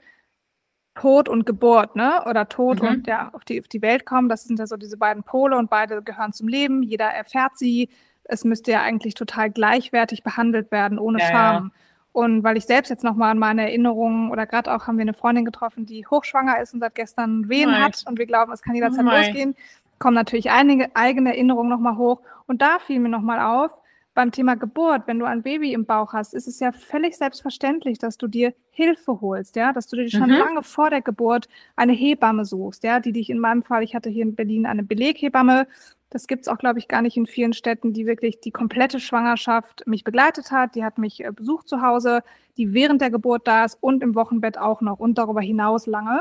Tod und Geburt, ne? Oder Tod mhm. und ja, auf die, auf die Welt kommen, das sind ja so diese beiden Pole und beide gehören zum Leben. Jeder erfährt sie. Es müsste ja eigentlich total gleichwertig behandelt werden, ohne ja, Scham. Ja. Und weil ich selbst jetzt nochmal an meine Erinnerungen oder gerade auch haben wir eine Freundin getroffen, die hochschwanger ist und seit gestern Wehen Nein. hat und wir glauben, es kann jederzeit Nein. losgehen, kommen natürlich einige eigene Erinnerungen nochmal hoch. Und da fiel mir nochmal auf, beim Thema Geburt, wenn du ein Baby im Bauch hast, ist es ja völlig selbstverständlich, dass du dir Hilfe holst, ja, dass du dir schon mhm. lange vor der Geburt eine Hebamme suchst, ja, die dich in meinem Fall, ich hatte hier in Berlin eine Beleghebamme, das gibt es auch, glaube ich, gar nicht in vielen Städten, die wirklich die komplette Schwangerschaft mich begleitet hat. Die hat mich äh, besucht zu Hause, die während der Geburt da ist und im Wochenbett auch noch und darüber hinaus lange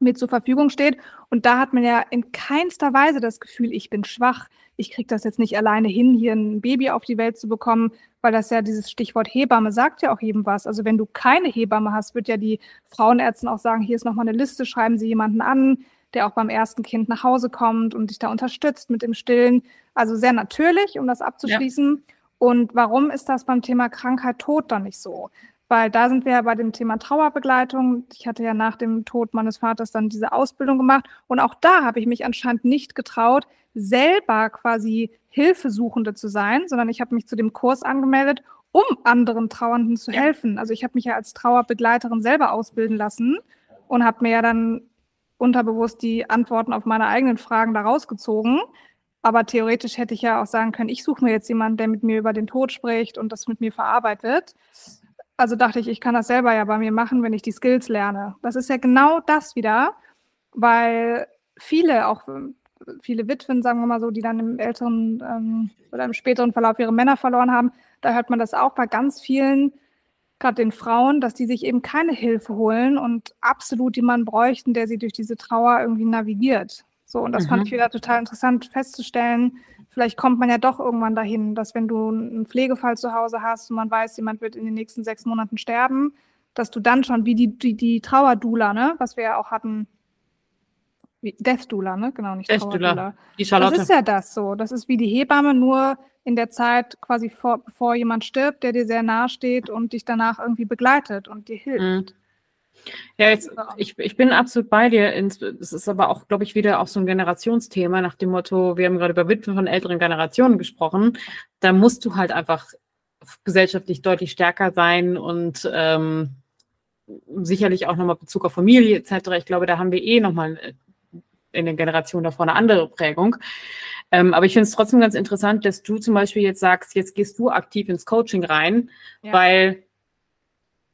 mir zur Verfügung steht. Und da hat man ja in keinster Weise das Gefühl, ich bin schwach, ich kriege das jetzt nicht alleine hin, hier ein Baby auf die Welt zu bekommen, weil das ja dieses Stichwort Hebamme sagt ja auch jedem was. Also wenn du keine Hebamme hast, wird ja die Frauenärztin auch sagen, hier ist nochmal eine Liste, schreiben Sie jemanden an, der auch beim ersten Kind nach Hause kommt und dich da unterstützt mit dem Stillen. Also sehr natürlich, um das abzuschließen. Ja. Und warum ist das beim Thema Krankheit, Tod dann nicht so? Weil da sind wir ja bei dem Thema Trauerbegleitung. Ich hatte ja nach dem Tod meines Vaters dann diese Ausbildung gemacht. Und auch da habe ich mich anscheinend nicht getraut, selber quasi Hilfesuchende zu sein, sondern ich habe mich zu dem Kurs angemeldet, um anderen Trauernden zu ja. helfen. Also ich habe mich ja als Trauerbegleiterin selber ausbilden lassen und habe mir ja dann unterbewusst die Antworten auf meine eigenen Fragen da rausgezogen. Aber theoretisch hätte ich ja auch sagen können, ich suche mir jetzt jemanden, der mit mir über den Tod spricht und das mit mir verarbeitet. Also dachte ich, ich kann das selber ja bei mir machen, wenn ich die Skills lerne. Das ist ja genau das wieder, weil viele, auch viele Witwen, sagen wir mal so, die dann im älteren ähm, oder im späteren Verlauf ihre Männer verloren haben, da hört man das auch bei ganz vielen gerade den Frauen, dass die sich eben keine Hilfe holen und absolut jemanden bräuchten, der sie durch diese Trauer irgendwie navigiert. So, und das mhm. fand ich wieder total interessant festzustellen. Vielleicht kommt man ja doch irgendwann dahin, dass wenn du einen Pflegefall zu Hause hast und man weiß, jemand wird in den nächsten sechs Monaten sterben, dass du dann schon wie die, die, die Trauerdula, ne, was wir ja auch hatten, Death Doula, ne? Genau, nicht Death Trauerdula. Die Charlotte. Das ist ja das so. Das ist wie die Hebamme, nur in der Zeit quasi vor, bevor jemand stirbt, der dir sehr nahe steht und dich danach irgendwie begleitet und dir hilft. Mhm. Ja, jetzt, ich, ich bin absolut bei dir. Es ist aber auch, glaube ich, wieder auch so ein Generationsthema nach dem Motto, wir haben gerade über Witwen von älteren Generationen gesprochen. Da musst du halt einfach gesellschaftlich deutlich stärker sein und ähm, sicherlich auch nochmal Bezug auf Familie etc. Ich glaube, da haben wir eh nochmal äh, in den Generationen davor eine andere Prägung. Ähm, aber ich finde es trotzdem ganz interessant, dass du zum Beispiel jetzt sagst, jetzt gehst du aktiv ins Coaching rein, ja. weil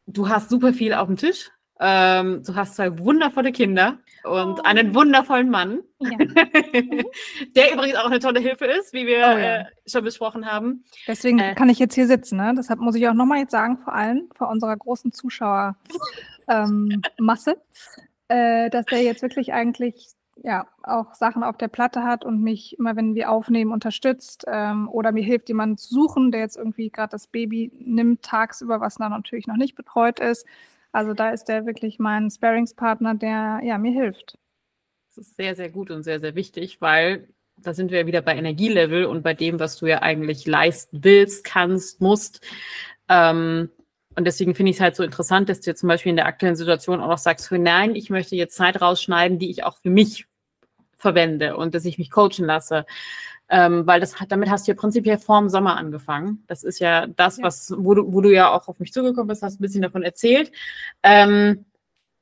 du hast super viel auf dem Tisch. Ähm, du hast zwei wundervolle Kinder und oh. einen wundervollen Mann, ja. <laughs> der übrigens auch eine tolle Hilfe ist, wie wir oh, ja. äh, schon besprochen haben. Deswegen äh, kann ich jetzt hier sitzen. Ne? Deshalb muss ich auch nochmal jetzt sagen, vor allem vor unserer großen Zuschauermasse, ähm, <laughs> äh, dass der jetzt wirklich eigentlich ja, auch Sachen auf der Platte hat und mich immer, wenn wir aufnehmen, unterstützt ähm, oder mir hilft, jemanden zu suchen, der jetzt irgendwie gerade das Baby nimmt tagsüber, was dann natürlich noch nicht betreut ist. Also da ist der wirklich mein Sparingspartner, der ja mir hilft. Das ist sehr, sehr gut und sehr, sehr wichtig, weil da sind wir wieder bei Energielevel und bei dem, was du ja eigentlich leisten willst, kannst, musst. Ähm, und deswegen finde ich es halt so interessant, dass du jetzt zum Beispiel in der aktuellen Situation auch noch sagst, für nein, ich möchte jetzt Zeit rausschneiden, die ich auch für mich verwende und dass ich mich coachen lasse. Ähm, weil das hat, damit hast du ja prinzipiell vorm Sommer angefangen. Das ist ja das, ja. was, wo du, wo du ja auch auf mich zugekommen bist, hast ein bisschen davon erzählt. Ähm,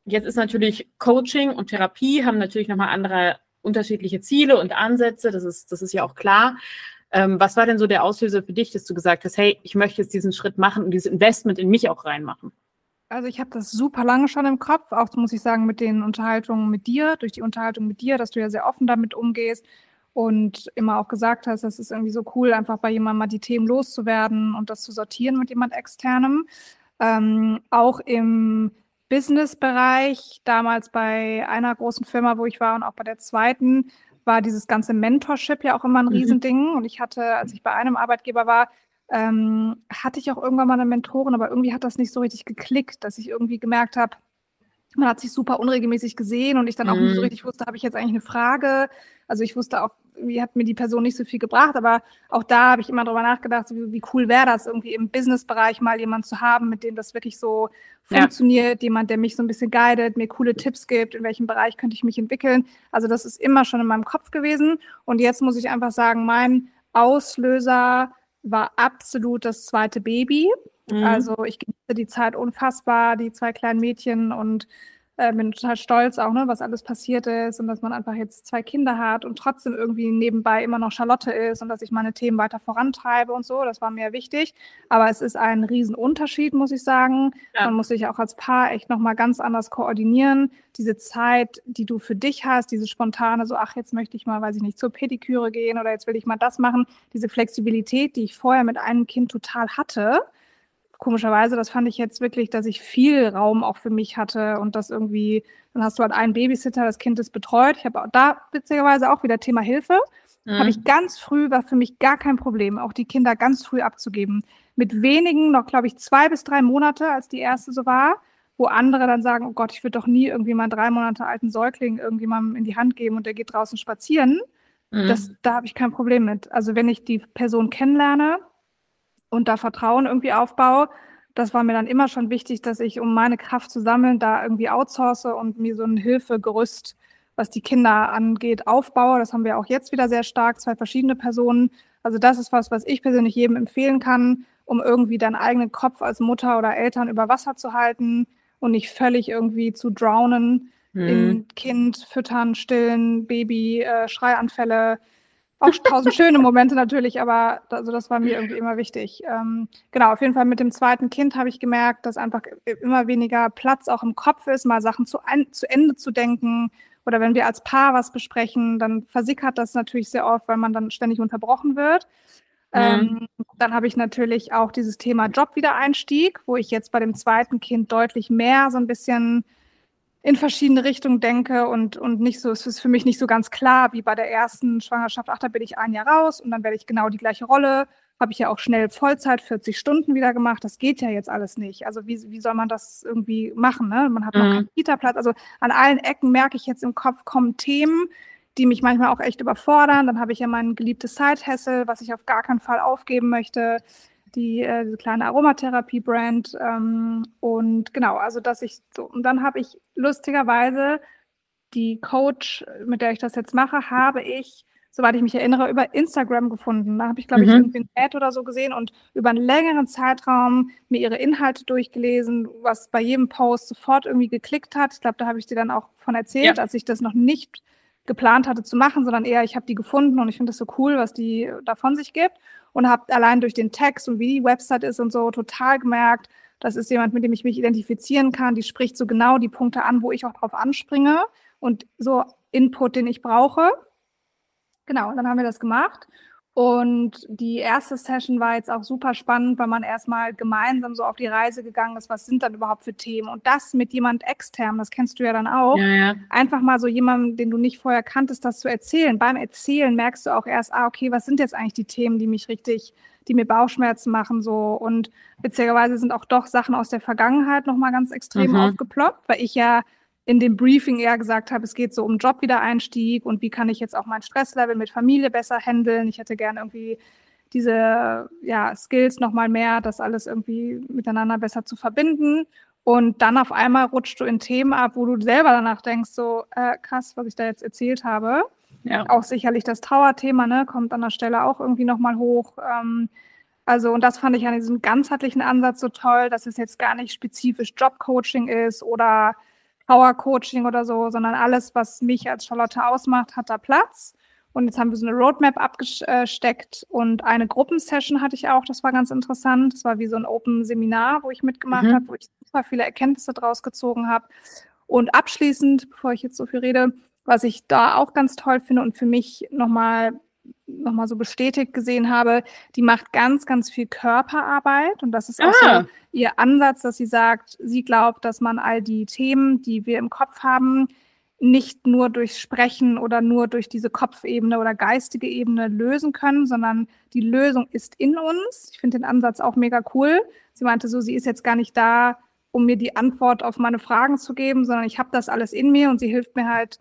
jetzt ist natürlich Coaching und Therapie haben natürlich nochmal andere unterschiedliche Ziele und Ansätze. Das ist, das ist ja auch klar. Ähm, was war denn so der Auslöser für dich, dass du gesagt hast, hey, ich möchte jetzt diesen Schritt machen und dieses Investment in mich auch reinmachen? Also ich habe das super lange schon im Kopf, auch muss ich sagen, mit den Unterhaltungen mit dir, durch die Unterhaltung mit dir, dass du ja sehr offen damit umgehst und immer auch gesagt hast, das ist irgendwie so cool, einfach bei jemandem mal die Themen loszuwerden und das zu sortieren mit jemand externem. Ähm, auch im Business-Bereich, damals bei einer großen Firma, wo ich war und auch bei der zweiten, war dieses ganze Mentorship ja auch immer ein mhm. Riesending. Und ich hatte, als ich bei einem Arbeitgeber war, ähm, hatte ich auch irgendwann mal eine Mentorin, aber irgendwie hat das nicht so richtig geklickt, dass ich irgendwie gemerkt habe, man hat sich super unregelmäßig gesehen und ich dann auch mhm. nicht so mhm. richtig wusste, habe ich jetzt eigentlich eine Frage? Also ich wusste auch, irgendwie hat mir die Person nicht so viel gebracht, aber auch da habe ich immer drüber nachgedacht, wie, wie cool wäre das, irgendwie im Business-Bereich mal jemanden zu haben, mit dem das wirklich so ja. funktioniert, jemand, der mich so ein bisschen guidet, mir coole Tipps gibt, in welchem Bereich könnte ich mich entwickeln. Also das ist immer schon in meinem Kopf gewesen. Und jetzt muss ich einfach sagen, mein Auslöser war absolut das zweite Baby. Mhm. Also ich genieße die Zeit unfassbar, die zwei kleinen Mädchen und äh, bin total stolz auch, ne, was alles passiert ist und dass man einfach jetzt zwei Kinder hat und trotzdem irgendwie nebenbei immer noch Charlotte ist und dass ich meine Themen weiter vorantreibe und so. Das war mir wichtig. Aber es ist ein Riesenunterschied, muss ich sagen. Ja. Man muss sich auch als Paar echt nochmal ganz anders koordinieren. Diese Zeit, die du für dich hast, diese spontane, so, ach, jetzt möchte ich mal, weiß ich nicht, zur Pediküre gehen oder jetzt will ich mal das machen. Diese Flexibilität, die ich vorher mit einem Kind total hatte, komischerweise, das fand ich jetzt wirklich, dass ich viel Raum auch für mich hatte und das irgendwie, dann hast du halt einen Babysitter, das Kind ist betreut. Ich habe auch da witzigerweise auch wieder Thema Hilfe. Mhm. Habe ich ganz früh, war für mich gar kein Problem, auch die Kinder ganz früh abzugeben. Mit wenigen, noch glaube ich zwei bis drei Monate, als die erste so war, wo andere dann sagen, oh Gott, ich würde doch nie irgendwie mal einen drei Monate alten Säugling irgendjemandem in die Hand geben und der geht draußen spazieren. Mhm. Das, da habe ich kein Problem mit. Also wenn ich die Person kennenlerne, und da Vertrauen irgendwie aufbaue. Das war mir dann immer schon wichtig, dass ich, um meine Kraft zu sammeln, da irgendwie outsource und mir so ein Hilfegerüst, was die Kinder angeht, aufbaue. Das haben wir auch jetzt wieder sehr stark, zwei verschiedene Personen. Also das ist was, was ich persönlich jedem empfehlen kann, um irgendwie deinen eigenen Kopf als Mutter oder Eltern über Wasser zu halten und nicht völlig irgendwie zu drownen mhm. in Kind, Füttern, Stillen, Baby, äh, Schreianfälle, auch tausend schöne Momente natürlich, aber also das war mir irgendwie immer wichtig. Ähm, genau, auf jeden Fall mit dem zweiten Kind habe ich gemerkt, dass einfach immer weniger Platz auch im Kopf ist, mal Sachen zu, ein, zu Ende zu denken. Oder wenn wir als Paar was besprechen, dann versickert das natürlich sehr oft, weil man dann ständig unterbrochen wird. Mhm. Ähm, dann habe ich natürlich auch dieses Thema Jobwiedereinstieg, wo ich jetzt bei dem zweiten Kind deutlich mehr so ein bisschen in verschiedene Richtungen denke und, und nicht so, es ist für mich nicht so ganz klar wie bei der ersten Schwangerschaft, ach, da bin ich ein Jahr raus und dann werde ich genau die gleiche Rolle. Habe ich ja auch schnell Vollzeit, 40 Stunden wieder gemacht. Das geht ja jetzt alles nicht. Also wie, wie soll man das irgendwie machen? Ne? Man hat noch mhm. keinen Kita-Platz. Also an allen Ecken merke ich jetzt im Kopf kommen Themen, die mich manchmal auch echt überfordern. Dann habe ich ja mein geliebtes Side-Hessel, was ich auf gar keinen Fall aufgeben möchte die äh, diese kleine Aromatherapie-Brand. Ähm, und genau, also dass ich so, und dann habe ich lustigerweise die Coach, mit der ich das jetzt mache, habe ich, soweit ich mich erinnere, über Instagram gefunden. Da habe ich, glaube mhm. ich, irgendwie ein Ad oder so gesehen und über einen längeren Zeitraum mir ihre Inhalte durchgelesen, was bei jedem Post sofort irgendwie geklickt hat. Ich glaube, da habe ich dir dann auch von erzählt, ja. als ich das noch nicht geplant hatte zu machen, sondern eher, ich habe die gefunden und ich finde das so cool, was die da von sich gibt und habe allein durch den Text und wie die Website ist und so total gemerkt, das ist jemand, mit dem ich mich identifizieren kann, die spricht so genau die Punkte an, wo ich auch drauf anspringe und so Input, den ich brauche. Genau, dann haben wir das gemacht und die erste Session war jetzt auch super spannend, weil man erstmal gemeinsam so auf die Reise gegangen ist, was sind dann überhaupt für Themen. Und das mit jemand extern, das kennst du ja dann auch. Ja, ja. Einfach mal so jemandem, den du nicht vorher kanntest, das zu erzählen. Beim Erzählen merkst du auch erst, ah, okay, was sind jetzt eigentlich die Themen, die mich richtig, die mir Bauchschmerzen machen so. Und witzigerweise sind auch doch Sachen aus der Vergangenheit nochmal ganz extrem mhm. aufgeploppt, weil ich ja in dem Briefing eher gesagt habe, es geht so um Jobwiedereinstieg und wie kann ich jetzt auch mein Stresslevel mit Familie besser handeln. Ich hätte gerne irgendwie diese ja, Skills nochmal mehr, das alles irgendwie miteinander besser zu verbinden. Und dann auf einmal rutscht du in Themen ab, wo du selber danach denkst, so äh, krass, was ich da jetzt erzählt habe. Ja. Auch sicherlich das Trauerthema, ne, kommt an der Stelle auch irgendwie nochmal hoch. Ähm, also, und das fand ich an diesem ganzheitlichen Ansatz so toll, dass es jetzt gar nicht spezifisch Jobcoaching ist oder Power Coaching oder so, sondern alles, was mich als Charlotte ausmacht, hat da Platz. Und jetzt haben wir so eine Roadmap abgesteckt und eine Gruppensession hatte ich auch. Das war ganz interessant. Das war wie so ein Open-Seminar, wo ich mitgemacht mhm. habe, wo ich super viele Erkenntnisse draus gezogen habe. Und abschließend, bevor ich jetzt so viel rede, was ich da auch ganz toll finde und für mich nochmal nochmal so bestätigt gesehen habe, die macht ganz, ganz viel Körperarbeit. Und das ist auch ah. so ihr Ansatz, dass sie sagt, sie glaubt, dass man all die Themen, die wir im Kopf haben, nicht nur durch Sprechen oder nur durch diese Kopfebene oder geistige Ebene lösen können, sondern die Lösung ist in uns. Ich finde den Ansatz auch mega cool. Sie meinte so, sie ist jetzt gar nicht da, um mir die Antwort auf meine Fragen zu geben, sondern ich habe das alles in mir und sie hilft mir halt,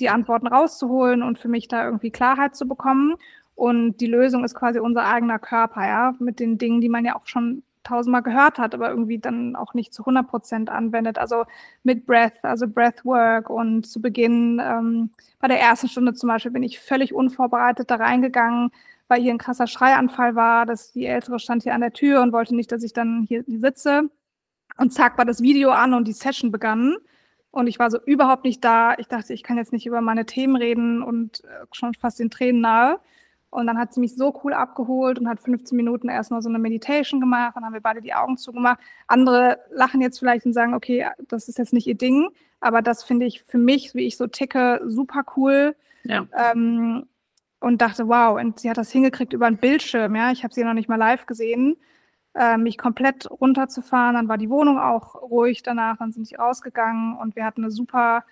die Antworten rauszuholen und für mich da irgendwie Klarheit zu bekommen. Und die Lösung ist quasi unser eigener Körper, ja, mit den Dingen, die man ja auch schon tausendmal gehört hat, aber irgendwie dann auch nicht zu 100 Prozent anwendet. Also mit Breath, also Breathwork und zu Beginn ähm, bei der ersten Stunde zum Beispiel bin ich völlig unvorbereitet da reingegangen, weil hier ein krasser Schreianfall war, dass die Ältere stand hier an der Tür und wollte nicht, dass ich dann hier sitze. Und zack war das Video an und die Session begann Und ich war so überhaupt nicht da. Ich dachte, ich kann jetzt nicht über meine Themen reden und äh, schon fast den Tränen nahe. Und dann hat sie mich so cool abgeholt und hat 15 Minuten erstmal so eine Meditation gemacht. Dann haben wir beide die Augen zugemacht. Andere lachen jetzt vielleicht und sagen, okay, das ist jetzt nicht ihr Ding. Aber das finde ich für mich, wie ich so ticke, super cool. Ja. Ähm, und dachte, wow, und sie hat das hingekriegt über einen Bildschirm. Ja, ich habe sie noch nicht mal live gesehen. Äh, mich komplett runterzufahren. Dann war die Wohnung auch ruhig danach. Dann sind sie rausgegangen und wir hatten eine super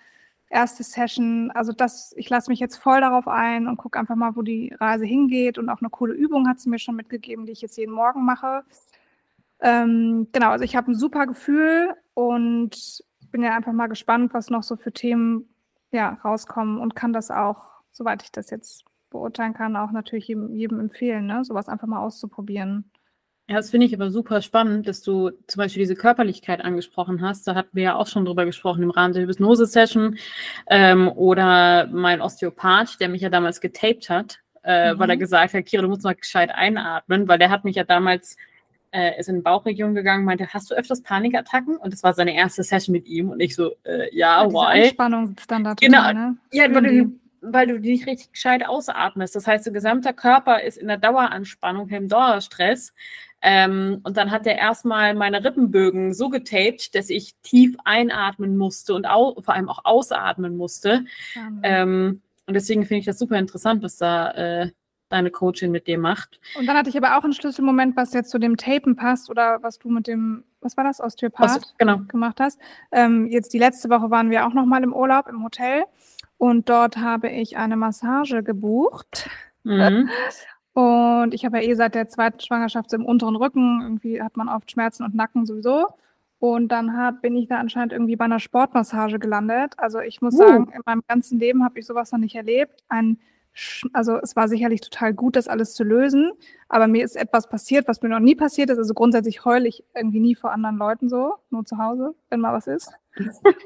erste Session. Also das, ich lasse mich jetzt voll darauf ein und gucke einfach mal, wo die Reise hingeht. Und auch eine coole Übung hat sie mir schon mitgegeben, die ich jetzt jeden Morgen mache. Ähm, genau, also ich habe ein super Gefühl und bin ja einfach mal gespannt, was noch so für Themen ja, rauskommen und kann das auch, soweit ich das jetzt beurteilen kann, auch natürlich jedem, jedem empfehlen, ne? sowas einfach mal auszuprobieren. Ja, das finde ich aber super spannend, dass du zum Beispiel diese Körperlichkeit angesprochen hast. Da hatten wir ja auch schon drüber gesprochen im Rahmen der Hypnose-Session. Ähm, oder mein Osteopath, der mich ja damals getaped hat, äh, mhm. weil er mhm. gesagt hat, Kira, du musst mal gescheit einatmen, weil der hat mich ja damals, äh, ist in die Bauchregion gegangen, meinte, hast du öfters Panikattacken? Und das war seine erste Session mit ihm. Und ich so, äh, ja, ja why? Anspannung sitzt dann da genau. ne? Ja, weil du, weil du nicht richtig gescheit ausatmest. Das heißt, der gesamte Körper ist in der Daueranspannung, im Dauerstress. Ähm, und dann hat er erstmal meine Rippenbögen so getaped, dass ich tief einatmen musste und vor allem auch ausatmen musste. Ähm, und deswegen finde ich das super interessant, was da äh, deine Coachin mit dir macht. Und dann hatte ich aber auch einen Schlüsselmoment, was jetzt zu dem Tapen passt oder was du mit dem, was war das, Osteopath Oste genau. gemacht hast. Ähm, jetzt die letzte Woche waren wir auch nochmal im Urlaub im Hotel und dort habe ich eine Massage gebucht. Mhm. <laughs> Und ich habe ja eh seit der zweiten Schwangerschaft so im unteren Rücken, irgendwie hat man oft Schmerzen und Nacken sowieso. Und dann hab, bin ich da anscheinend irgendwie bei einer Sportmassage gelandet. Also ich muss uh. sagen, in meinem ganzen Leben habe ich sowas noch nicht erlebt. Ein also es war sicherlich total gut, das alles zu lösen, aber mir ist etwas passiert, was mir noch nie passiert ist. Also grundsätzlich heule ich irgendwie nie vor anderen Leuten so, nur zu Hause, wenn mal was ist.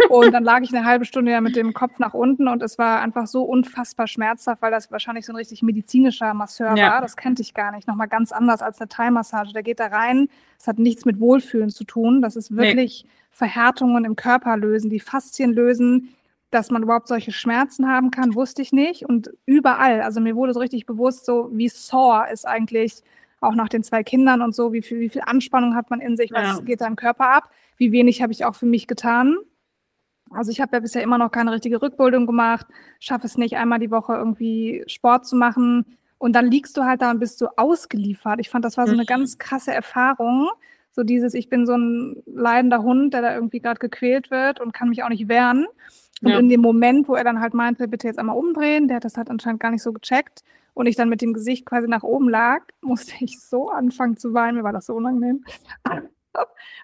Und dann lag ich eine halbe Stunde ja mit dem Kopf nach unten und es war einfach so unfassbar schmerzhaft, weil das wahrscheinlich so ein richtig medizinischer Masseur ja. war. Das kannte ich gar nicht. Nochmal ganz anders als eine Thai-Massage. Der geht da rein, es hat nichts mit Wohlfühlen zu tun. Das ist wirklich nee. Verhärtungen im Körper lösen, die Faszien lösen, dass man überhaupt solche Schmerzen haben kann, wusste ich nicht. Und überall, also mir wurde so richtig bewusst, so wie sore ist eigentlich auch nach den zwei Kindern und so, wie viel, wie viel Anspannung hat man in sich, was ja. geht da im Körper ab, wie wenig habe ich auch für mich getan. Also ich habe ja bisher immer noch keine richtige Rückbildung gemacht, schaffe es nicht, einmal die Woche irgendwie Sport zu machen. Und dann liegst du halt da und bist so ausgeliefert. Ich fand, das war so eine mhm. ganz krasse Erfahrung. So dieses, ich bin so ein leidender Hund, der da irgendwie gerade gequält wird und kann mich auch nicht wehren. Und ja. in dem Moment, wo er dann halt meinte, bitte jetzt einmal umdrehen, der hat das halt anscheinend gar nicht so gecheckt und ich dann mit dem Gesicht quasi nach oben lag, <laughs> musste ich so anfangen zu weinen, mir war das so unangenehm. <laughs>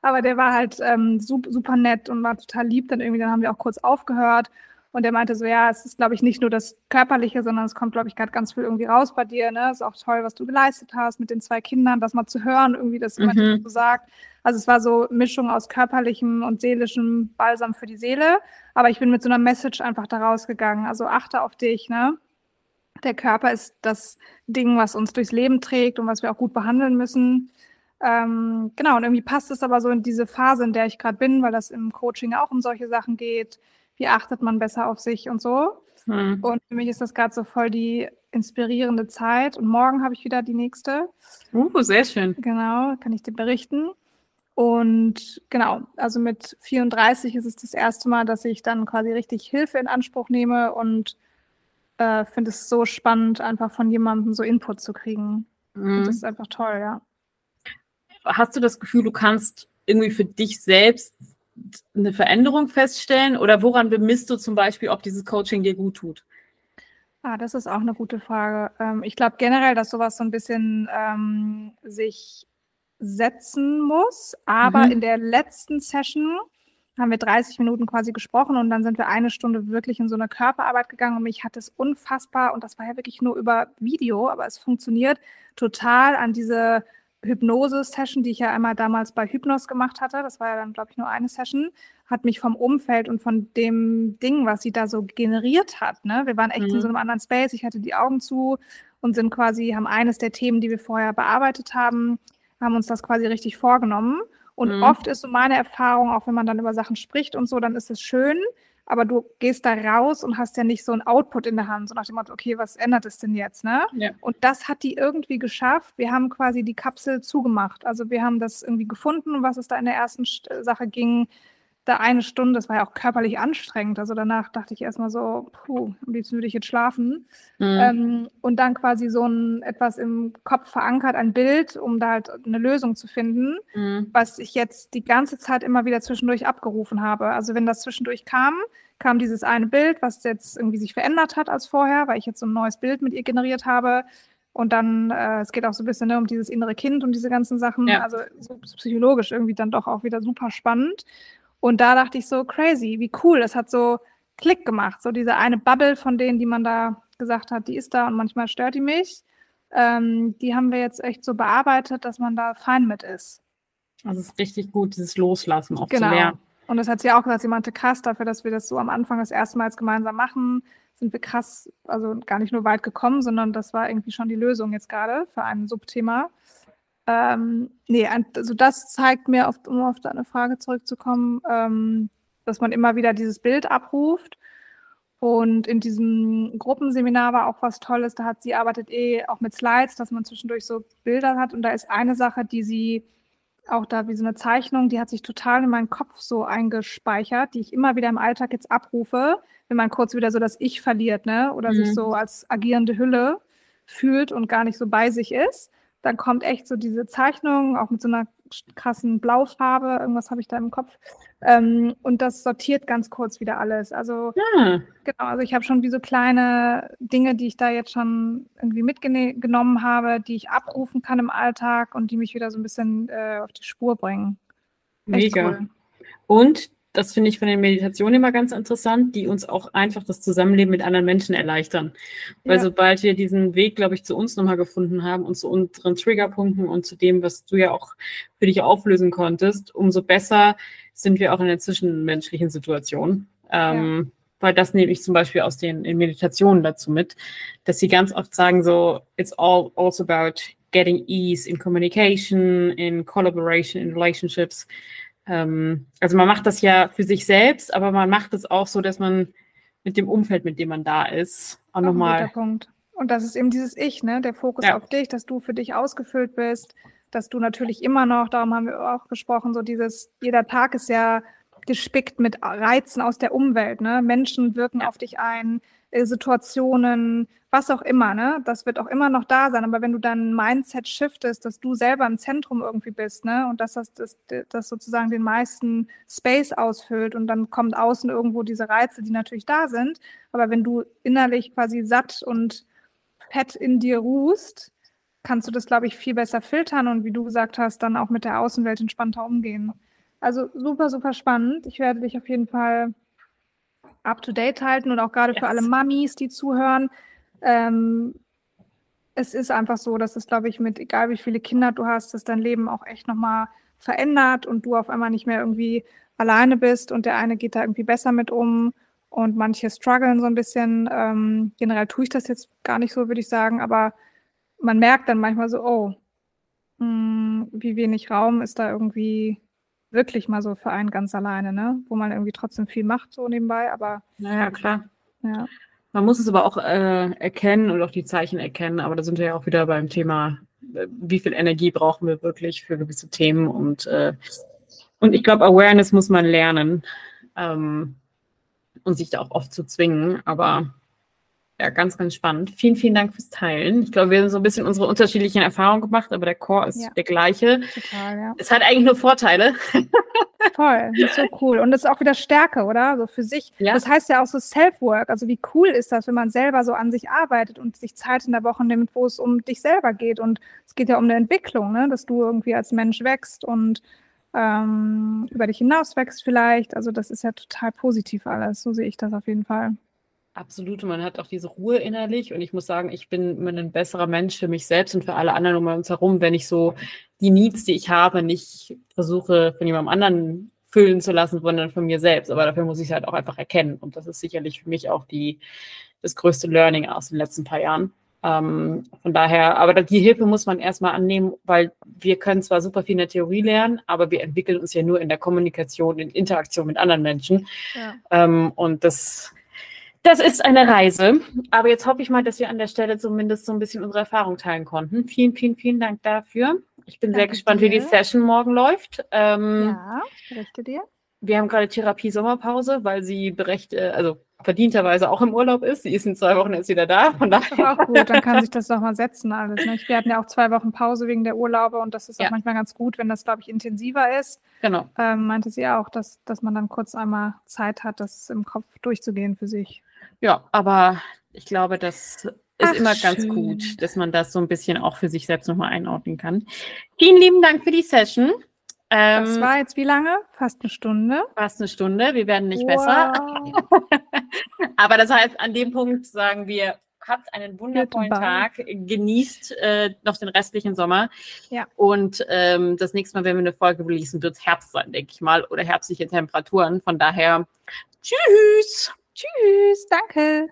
Aber der war halt ähm, super, super nett und war total lieb. Dann irgendwie, dann haben wir auch kurz aufgehört und er meinte so, ja, es ist, glaube ich, nicht nur das Körperliche, sondern es kommt, glaube ich, gerade ganz viel irgendwie raus bei dir. Ne? Es ist auch toll, was du geleistet hast mit den zwei Kindern, das mal zu hören, irgendwie, dass jemand mhm. so sagt. Also es war so Mischung aus körperlichem und seelischem Balsam für die Seele. Aber ich bin mit so einer Message einfach da rausgegangen. Also achte auf dich, ne? Der Körper ist das Ding, was uns durchs Leben trägt und was wir auch gut behandeln müssen. Ähm, genau, und irgendwie passt es aber so in diese Phase, in der ich gerade bin, weil das im Coaching auch um solche Sachen geht wie achtet man besser auf sich und so. Hm. Und für mich ist das gerade so voll die inspirierende Zeit. Und morgen habe ich wieder die nächste. Uh, sehr schön. Genau, kann ich dir berichten. Und genau, also mit 34 ist es das erste Mal, dass ich dann quasi richtig Hilfe in Anspruch nehme und äh, finde es so spannend, einfach von jemandem so Input zu kriegen. Mhm. Das ist einfach toll, ja. Hast du das Gefühl, du kannst irgendwie für dich selbst eine Veränderung feststellen oder woran bemisst du zum Beispiel, ob dieses Coaching dir gut tut? Ah, das ist auch eine gute Frage. Ähm, ich glaube generell, dass sowas so ein bisschen ähm, sich setzen muss. Aber mhm. in der letzten Session haben wir 30 Minuten quasi gesprochen und dann sind wir eine Stunde wirklich in so eine Körperarbeit gegangen und mich hat es unfassbar, und das war ja wirklich nur über Video, aber es funktioniert total an diese Hypnose-Session, die ich ja einmal damals bei Hypnos gemacht hatte, das war ja dann, glaube ich, nur eine Session, hat mich vom Umfeld und von dem Ding, was sie da so generiert hat, ne? Wir waren echt mhm. in so einem anderen Space, ich hatte die Augen zu und sind quasi, haben eines der Themen, die wir vorher bearbeitet haben, haben uns das quasi richtig vorgenommen. Und mhm. oft ist so meine Erfahrung, auch wenn man dann über Sachen spricht und so, dann ist es schön, aber du gehst da raus und hast ja nicht so ein Output in der Hand, so nach dem Motto, okay, was ändert es denn jetzt, ne? Ja. Und das hat die irgendwie geschafft. Wir haben quasi die Kapsel zugemacht. Also wir haben das irgendwie gefunden, was es da in der ersten Sache ging da eine Stunde, das war ja auch körperlich anstrengend. Also danach dachte ich erstmal so, puh, am liebsten würde ich jetzt schlafen. Mhm. Ähm, und dann quasi so ein etwas im Kopf verankert, ein Bild, um da halt eine Lösung zu finden, mhm. was ich jetzt die ganze Zeit immer wieder zwischendurch abgerufen habe. Also wenn das zwischendurch kam, kam dieses eine Bild, was jetzt irgendwie sich verändert hat als vorher, weil ich jetzt so ein neues Bild mit ihr generiert habe. Und dann, äh, es geht auch so ein bisschen ne, um dieses innere Kind und diese ganzen Sachen. Ja. Also so psychologisch irgendwie dann doch auch wieder super spannend. Und da dachte ich so, crazy, wie cool. Das hat so Klick gemacht. So diese eine Bubble von denen, die man da gesagt hat, die ist da und manchmal stört die mich. Ähm, die haben wir jetzt echt so bearbeitet, dass man da fein mit ist. Also es ist richtig gut, dieses Loslassen auch genau. zu lernen. Und das hat sie auch gesagt, sie meinte krass dafür, dass wir das so am Anfang das erste Mal gemeinsam machen, sind wir krass, also gar nicht nur weit gekommen, sondern das war irgendwie schon die Lösung jetzt gerade für ein Subthema. Ähm, nee, also das zeigt mir, oft, um auf deine Frage zurückzukommen, ähm, dass man immer wieder dieses Bild abruft. Und in diesem Gruppenseminar war auch was Tolles, da hat sie arbeitet eh auch mit Slides, dass man zwischendurch so Bilder hat. Und da ist eine Sache, die sie auch da wie so eine Zeichnung, die hat sich total in meinen Kopf so eingespeichert, die ich immer wieder im Alltag jetzt abrufe, wenn man kurz wieder so das Ich verliert, ne? Oder mhm. sich so als agierende Hülle fühlt und gar nicht so bei sich ist dann kommt echt so diese Zeichnung, auch mit so einer krassen Blaufarbe, irgendwas habe ich da im Kopf. Ähm, und das sortiert ganz kurz wieder alles. Also ja. genau, also ich habe schon wie so kleine Dinge, die ich da jetzt schon irgendwie mitgenommen habe, die ich abrufen kann im Alltag und die mich wieder so ein bisschen äh, auf die Spur bringen. Echt Mega. Cool. Und das finde ich von den Meditationen immer ganz interessant, die uns auch einfach das Zusammenleben mit anderen Menschen erleichtern. Weil ja. sobald wir diesen Weg, glaube ich, zu uns nochmal gefunden haben und zu unseren Triggerpunkten und zu dem, was du ja auch für dich auflösen konntest, umso besser sind wir auch in der zwischenmenschlichen Situation. Ähm, ja. Weil das nehme ich zum Beispiel aus den Meditationen dazu mit, dass sie ganz oft sagen so, it's all also about getting ease in communication, in collaboration, in relationships. Ähm, also man macht das ja für sich selbst, aber man macht es auch so, dass man mit dem Umfeld, mit dem man da ist, auch nochmal. Punkt. Und das ist eben dieses Ich, ne? Der Fokus ja. auf dich, dass du für dich ausgefüllt bist, dass du natürlich immer noch, darum haben wir auch gesprochen, so dieses, jeder Tag ist ja gespickt mit Reizen aus der Umwelt, ne? Menschen wirken ja. auf dich ein, Situationen, was auch immer, ne? Das wird auch immer noch da sein. Aber wenn du dein Mindset shiftest, dass du selber im Zentrum irgendwie bist, ne? Und dass das, das, das sozusagen den meisten Space ausfüllt und dann kommt außen irgendwo diese Reize, die natürlich da sind. Aber wenn du innerlich quasi satt und fett in dir ruhst, kannst du das, glaube ich, viel besser filtern und wie du gesagt hast, dann auch mit der Außenwelt entspannter umgehen. Also super, super spannend. Ich werde dich auf jeden Fall up-to-date halten und auch gerade yes. für alle Mamis, die zuhören. Ähm, es ist einfach so, dass es, glaube ich, mit egal wie viele Kinder du hast, dass dein Leben auch echt nochmal verändert und du auf einmal nicht mehr irgendwie alleine bist und der eine geht da irgendwie besser mit um und manche strugglen so ein bisschen. Ähm, generell tue ich das jetzt gar nicht so, würde ich sagen, aber man merkt dann manchmal so, oh, mh, hm, wie wenig Raum ist da irgendwie wirklich mal so für einen ganz alleine, ne? Wo man irgendwie trotzdem viel macht, so nebenbei, aber. Naja, klar. Ja. Man muss es aber auch äh, erkennen und auch die Zeichen erkennen, aber da sind wir ja auch wieder beim Thema, äh, wie viel Energie brauchen wir wirklich für gewisse Themen und, äh, und ich glaube, Awareness muss man lernen ähm, und sich da auch oft zu zwingen, aber ja, ganz, ganz spannend. Vielen, vielen Dank fürs Teilen. Ich glaube, wir haben so ein bisschen unsere unterschiedlichen Erfahrungen gemacht, aber der Core ist ja. der gleiche. Total, ja. Es hat eigentlich nur Vorteile. <laughs> Voll, so cool. Und das ist auch wieder Stärke, oder? So für sich. Ja. Das heißt ja auch so Self-Work. Also wie cool ist das, wenn man selber so an sich arbeitet und sich Zeit in der Woche nimmt, wo es um dich selber geht. Und es geht ja um eine Entwicklung, ne? dass du irgendwie als Mensch wächst und ähm, über dich hinaus wächst vielleicht. Also das ist ja total positiv alles. So sehe ich das auf jeden Fall. Absolut, man hat auch diese Ruhe innerlich und ich muss sagen, ich bin ein besserer Mensch für mich selbst und für alle anderen um uns herum, wenn ich so die Needs, die ich habe, nicht versuche von jemandem anderen füllen zu lassen, sondern von mir selbst. Aber dafür muss ich es halt auch einfach erkennen und das ist sicherlich für mich auch die, das größte Learning aus den letzten paar Jahren. Ähm, von daher, aber die Hilfe muss man erstmal annehmen, weil wir können zwar super viel in der Theorie lernen, aber wir entwickeln uns ja nur in der Kommunikation, in Interaktion mit anderen Menschen. Ja. Ähm, und das, das ist eine Reise. Aber jetzt hoffe ich mal, dass wir an der Stelle zumindest so ein bisschen unsere Erfahrung teilen konnten. Vielen, vielen, vielen Dank dafür. Ich bin Danke sehr gespannt, dir. wie die Session morgen läuft. Ähm, ja, berichte dir. Wir haben gerade Therapie-Sommerpause, weil sie berecht, äh, also verdienterweise auch im Urlaub ist. Sie ist in zwei Wochen jetzt wieder da. Von daher. Auch gut, dann kann sich das nochmal setzen alles. Ne? Wir hatten ja auch zwei Wochen Pause wegen der Urlaube und das ist ja. auch manchmal ganz gut, wenn das, glaube ich, intensiver ist. Genau. Ähm, meinte sie auch, dass, dass man dann kurz einmal Zeit hat, das im Kopf durchzugehen für sich. Ja, aber ich glaube, das ist Ach, immer schön. ganz gut, dass man das so ein bisschen auch für sich selbst nochmal einordnen kann. Vielen lieben Dank für die Session. Ähm, das war jetzt wie lange? Fast eine Stunde. Fast eine Stunde. Wir werden nicht wow. besser. <laughs> Aber das heißt, an dem Punkt sagen wir, habt einen wundervollen Tag, genießt äh, noch den restlichen Sommer. Ja. Und ähm, das nächste Mal, wenn wir eine Folge releasen, wird es Herbst sein, denke ich mal, oder herbstliche Temperaturen. Von daher, tschüss. Tschüss. Danke.